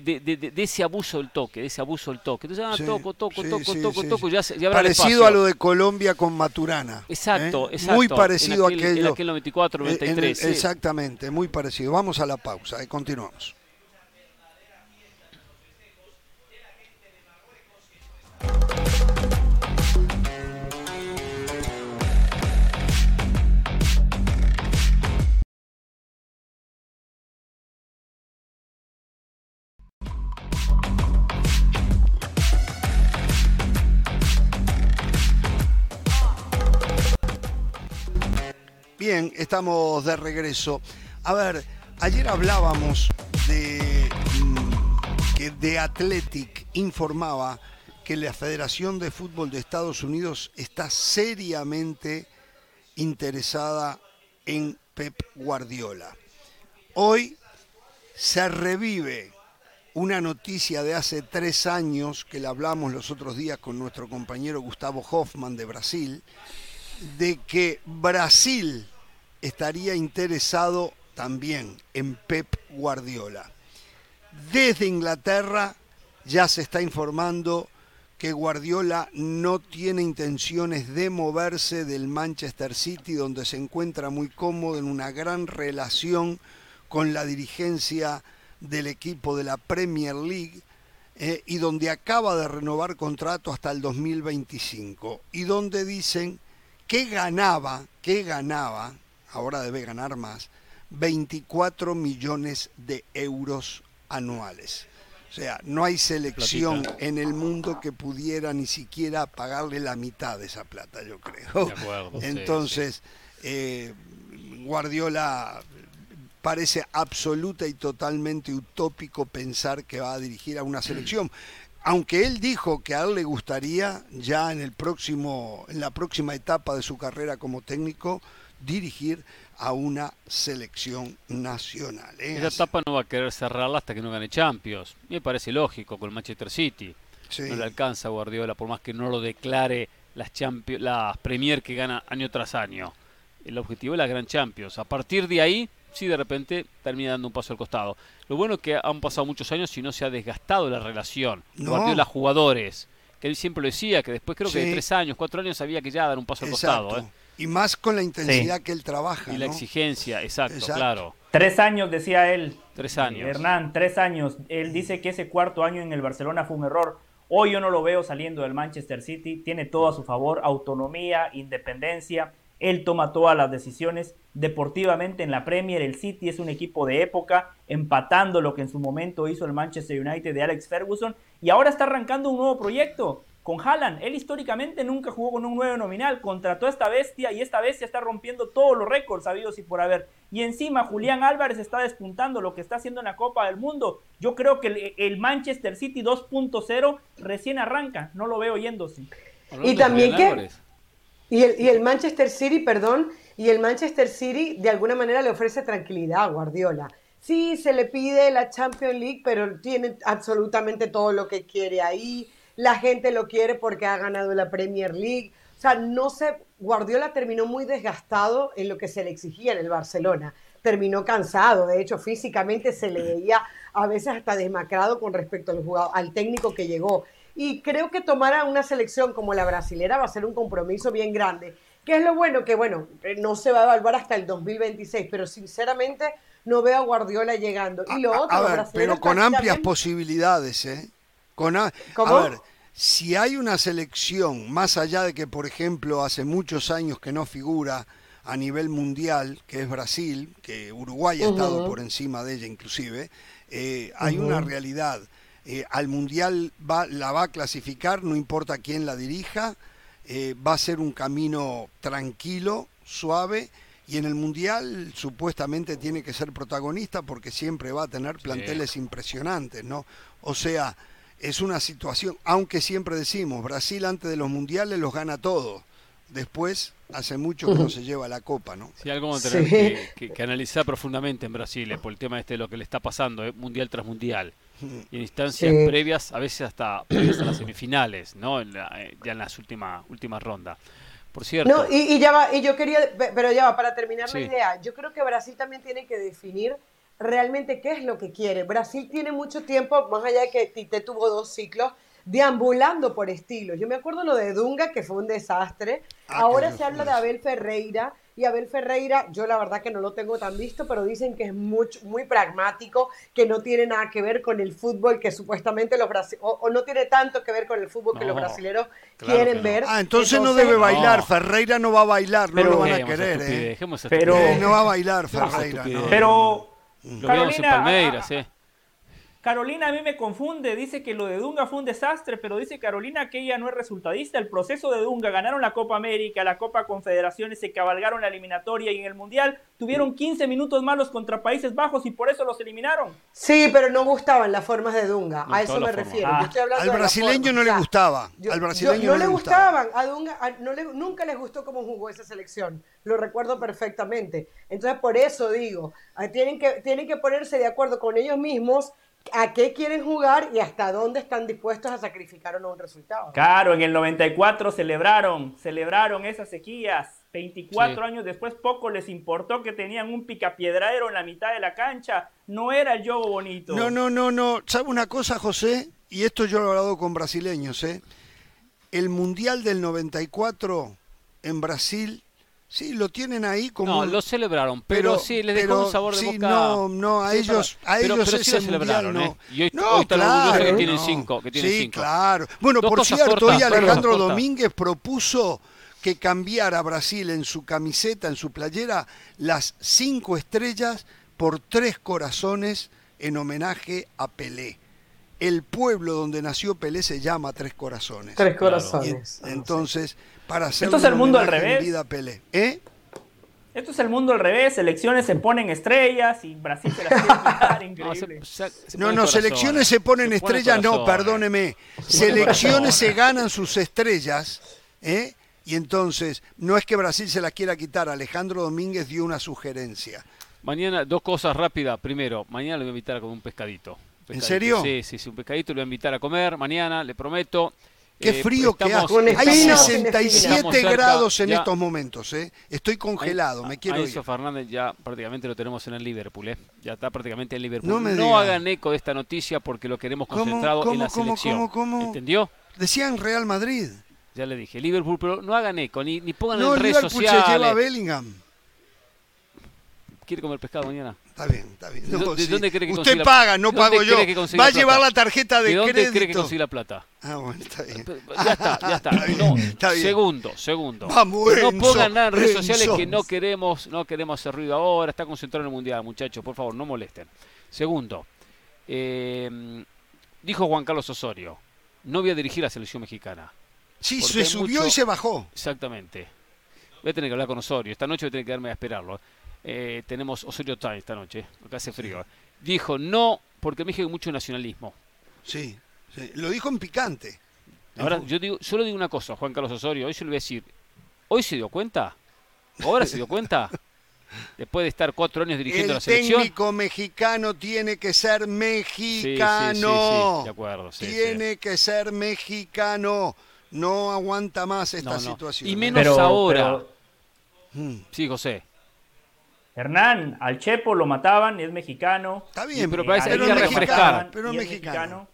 de, de, de, ese abuso del toque, de ese abuso del toque. Entonces, ah, toco, toco, toco, toco, toco, ya, ya Parecido a lo de Colombia con Maturana. Exacto, ¿eh? exacto. Muy parecido a aquel, En aquel 94, 93. exactamente, muy parecido. Vamos a la pausa y continuamos. Bien, estamos de regreso. A ver, ayer hablábamos de mm, que The Athletic informaba que la Federación de Fútbol de Estados Unidos está seriamente interesada en Pep Guardiola. Hoy se revive una noticia de hace tres años que la hablamos los otros días con nuestro compañero Gustavo Hoffman de Brasil, de que Brasil estaría interesado también en Pep Guardiola. Desde Inglaterra ya se está informando que Guardiola no tiene intenciones de moverse del Manchester City, donde se encuentra muy cómodo en una gran relación con la dirigencia del equipo de la Premier League eh, y donde acaba de renovar contrato hasta el 2025 y donde dicen que ganaba, que ganaba, ahora debe ganar más, 24 millones de euros anuales. O sea, no hay selección en el mundo que pudiera ni siquiera pagarle la mitad de esa plata, yo creo. Entonces, eh, Guardiola parece absoluta y totalmente utópico pensar que va a dirigir a una selección. Aunque él dijo que a él le gustaría ya en el próximo, en la próxima etapa de su carrera como técnico, dirigir a una selección nacional. ¿eh? Esa etapa no va a querer cerrarla hasta que no gane Champions. Me parece lógico con el Manchester City. No le alcanza Guardiola, por más que no lo declare las, Champions, las Premier que gana año tras año. El objetivo es la Gran Champions. A partir de ahí, sí, de repente termina dando un paso al costado. Lo bueno es que han pasado muchos años y no se ha desgastado la relación. No. Guardiola-jugadores. Que él siempre lo decía, que después creo que de tres años, cuatro años sabía que ya dar un paso al costado. ¿eh? Y más con la intensidad que él trabaja. Y la exigencia, exacto, claro. Tres años, decía él. Tres años. Hernán, tres años. Él dice que ese cuarto año en el Barcelona fue un error. Hoy yo no lo veo saliendo del Manchester City. Tiene todo a su favor, autonomía, independencia. Él toma todas las decisiones. Deportivamente en la Premier, el City es un equipo de época, empatando lo que en su momento hizo el Manchester United de Alex Ferguson. Y ahora está arrancando un nuevo proyecto con Haaland. Él históricamente nunca jugó con un 9 nominal, contrató a esta bestia y esta bestia está rompiendo todos los récords sabidos y por haber. Y encima Julián Álvarez está despuntando lo que está haciendo en la Copa del Mundo. Yo creo que el, Manchester City 2.0 recién arranca, no lo veo yéndose. Y también que... Y el, y el Manchester City, perdón, y el Manchester City de alguna manera le ofrece tranquilidad a Guardiola. Sí, se le pide la Champions League, pero tiene absolutamente todo lo que quiere ahí la gente lo quiere porque ha ganado la Premier League. O sea, no sé, Guardiola terminó muy desgastado en lo que se le exigía en el Barcelona. Terminó cansado, de hecho, físicamente se le veía a veces hasta demacrado con respecto al, jugador, al técnico que llegó. Y creo que tomar a una selección como la brasilera va a ser un compromiso bien grande. Que es lo bueno que, bueno, no se va a evaluar hasta el 2026, pero sinceramente no veo a Guardiola llegando. Y lo otro, a, ver, pero con amplias posibilidades, ¿eh? Con a, ver, si hay una selección, más allá de que, por ejemplo, hace muchos años que no figura a nivel mundial, que es Brasil, que Uruguay ha estado por encima de ella inclusive, eh, hay una realidad. Eh, al mundial va, la va a clasificar, no importa quién la dirija, eh, va a ser un camino tranquilo, suave, y en el mundial supuestamente tiene que ser protagonista porque siempre va a tener planteles impresionantes, ¿no? O sea, es una situación, aunque siempre decimos, Brasil antes de los mundiales los gana todos, después hace mucho que no se lleva la copa, ¿no? Sí, algo vamos a tener que, analizar profundamente en Brasil, eh, por el tema este de lo que le está pasando, eh, mundial tras mundial. Y en instancias previas, a veces hasta previas a las semifinales, ¿no? En eh, ya en las últimas últimas rondas. Por cierto. No, y, ya va, y yo quería, pero ya va, para terminar la idea, yo creo que Brasil también tiene que definir realmente qué es lo que quiere. Brasil tiene mucho tiempo, más allá de que Tite tuvo dos ciclos, deambulando por estilos. Yo me acuerdo lo de Dunga, que fue un desastre. Ah, Ahora se habla de Abel Ferreira. Y Abel Ferreira, yo la verdad que no lo tengo tan visto, pero dicen que es muy, muy pragmático, que no tiene nada que ver con el fútbol que supuestamente los brasileños, o, no tiene tanto que ver con el fútbol que los brasileños quieren ver. Ah, entonces, no debe bailar, Ferreira no va a bailar, no lo van a querer. ¿eh? Pero, no va a bailar Ferreira. Pero lo Carolina, Palmeiras, eh. Carolina a mí me confunde, dice que lo de Dunga fue un desastre, pero dice Carolina que ella no es resultadista. El proceso de Dunga, ganaron la Copa América, la Copa Confederaciones, se cabalgaron la eliminatoria y en el Mundial tuvieron 15 minutos malos contra Países Bajos y por eso los eliminaron. Sí, pero no gustaban las formas de Dunga, a eso me refiero. al brasileño no le gustaba. al brasileño no, le gustaban. A Dunga no le, nunca les gustó cómo jugó esa selección. Lo recuerdo perfectamente. Entonces, por eso digo, tienen que, tienen que ponerse de acuerdo con ellos mismos a qué quieren jugar y hasta dónde están dispuestos a sacrificar o no un resultado. Claro, en el 94 celebraron, celebraron esas sequías. 24 años después, poco les importó que tenían un picapiedradero en la mitad de la cancha. No era el juego bonito. No, no, no, no. ¿Sabe una cosa, José? Y esto yo lo he hablado con brasileños, ¿eh? El Mundial del 94 en Brasil Sí, lo tienen ahí como. No, lo celebraron, pero, sí, les dejó un sabor de boca. No, no, a ellos, a ellos pero, sí lo celebraron, no. ¿eh? Y hoy, no, claro, que tienen cinco, que tienen sí, cinco. claro. Bueno, por cierto, hoy Alejandro Domínguez propuso que cambiara Brasil en su camiseta, en su playera, las cinco estrellas por tres corazones en homenaje a Pelé. El pueblo donde nació Pelé se llama Tres Corazones. Tres Corazones. entonces, para hacer Esto es el mundo al revés. Vida Pelé. ¿Eh? Esto es el mundo al revés, selecciones se ponen estrellas y Brasil se las quiere quitar, <laughs> increíble. No, no, selecciones se ponen estrellas, no, perdóneme. Selecciones se ganan sus estrellas, ¿eh? Y entonces, no es que Brasil se la quiera quitar, Alejandro Domínguez dio una sugerencia. Mañana, dos cosas rápidas. Primero, mañana le voy a invitar a comer un pescadito. ¿En serio? Sí, sí, sí, un pescadito le voy a invitar a comer mañana, le prometo. Qué eh, frío que hace. Hay 67 grados en estos momentos, ¿eh? Estoy congelado, me quiero ir. Fernández ya prácticamente lo tenemos en el Liverpool, ¿eh? Ya está prácticamente en Liverpool. No, hagan eco de esta noticia porque lo queremos concentrado en la selección. ¿Cómo, ¿Entendió? Decían Real Madrid. Ya le dije, Liverpool, pero no hagan eco, ni, ni pongan en redes sociales. No, Liverpool se lleva a Bellingham. ¿Quiere comer pescado mañana? Está bien, está bien. ¿De, dónde cree que Usted paga, no pago yo. Va a llevar la tarjeta de, ¿De dónde cree que consigue la plata? Ah, bueno, está bien. Ya está, ya está. no, Segundo, segundo. Vamos, no pongan nada en redes sociales que no queremos, no queremos hacer ruido ahora. Está concentrado en el mundial, muchachos. Por favor, no molesten. Segundo, eh, dijo Juan Carlos Osorio, no voy a dirigir la selección mexicana. Sí, se subió y se bajó. Exactamente. Voy a tener que hablar con Osorio. Esta noche voy a tener que quedarme a esperarlo. Eh, tenemos Osorio Time esta noche, porque hace frío. Dijo no, porque me dije mucho nacionalismo. Sí, lo dijo en picante. Ahora, yo digo, solo digo una cosa, Juan Carlos Osorio, hoy se lo voy a decir. ¿Hoy se dio cuenta? ¿Ahora se dio cuenta? <laughs> Después de estar cuatro años dirigiendo la selección. El técnico mexicano tiene que ser mexicano. de acuerdo. tiene que ser mexicano. No aguanta más esta situación. Y menos ahora. Mm. Sí, José. Hernán, al Chepo lo mataban, es mexicano. Está bien, pero parece que hay que refrescar. Pero es mexicano.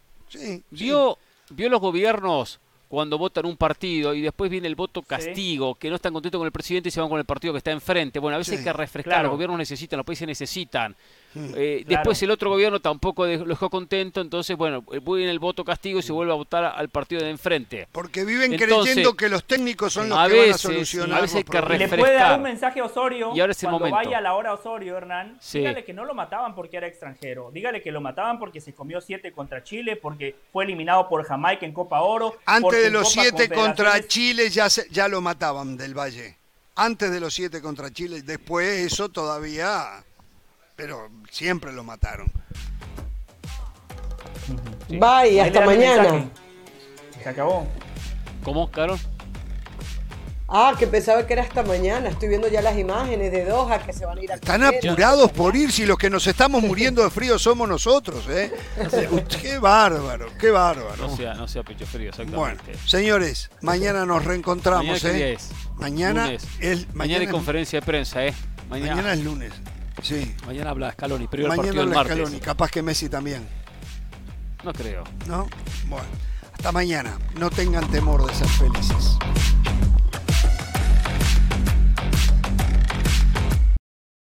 ¿Vio, ¿Vio los gobiernos cuando votan un partido y después viene el voto castigo, que no están contentos con el presidente y se van con el partido que está enfrente. Bueno, a veces hay que refrescar, los gobiernos necesitan, los países necesitan. <laughs> Eh, después el otro gobierno tampoco lo dejó contento, entonces, bueno, viene el voto castigo y se vuelve a votar al partido de enfrente. Porque viven creyendo que los técnicos son los que van a solucionar. A veces hay que refrescar. Le puede dar un mensaje a Osorio y ahora cuando vaya a la hora Osorio, Hernán, dígale que no lo mataban porque era extranjero, dígale que lo mataban porque se comió siete contra Chile, porque fue eliminado por Jamaica en Copa Oro. Antes de los siete contra Chile ya, ya lo mataban del Valle. Antes de los siete contra Chile, después eso todavía pero siempre lo mataron. Bye, hasta mañana. Se acabó. ¿Cómo, Carol? Ah, que pensaba que era hasta mañana. Estoy viendo ya las imágenes de Doha que se van a ir a Están apurados por ir si los que nos estamos muriendo de frío somos nosotros, ¿eh? qué bárbaro, qué bárbaro. No sea, no sea pecho frío, exactamente. Bueno, señores, mañana nos reencontramos, ¿Mañana ¿eh? es? Mañana es mañana, hay conferencia de prensa, ¿eh? Mañana, mañana es lunes. Sí. Mañana habla Scaloni, pero Mañana el partido habla Scaloni, capaz que Messi también. No creo. ¿No? Bueno, hasta mañana. No tengan temor de ser felices.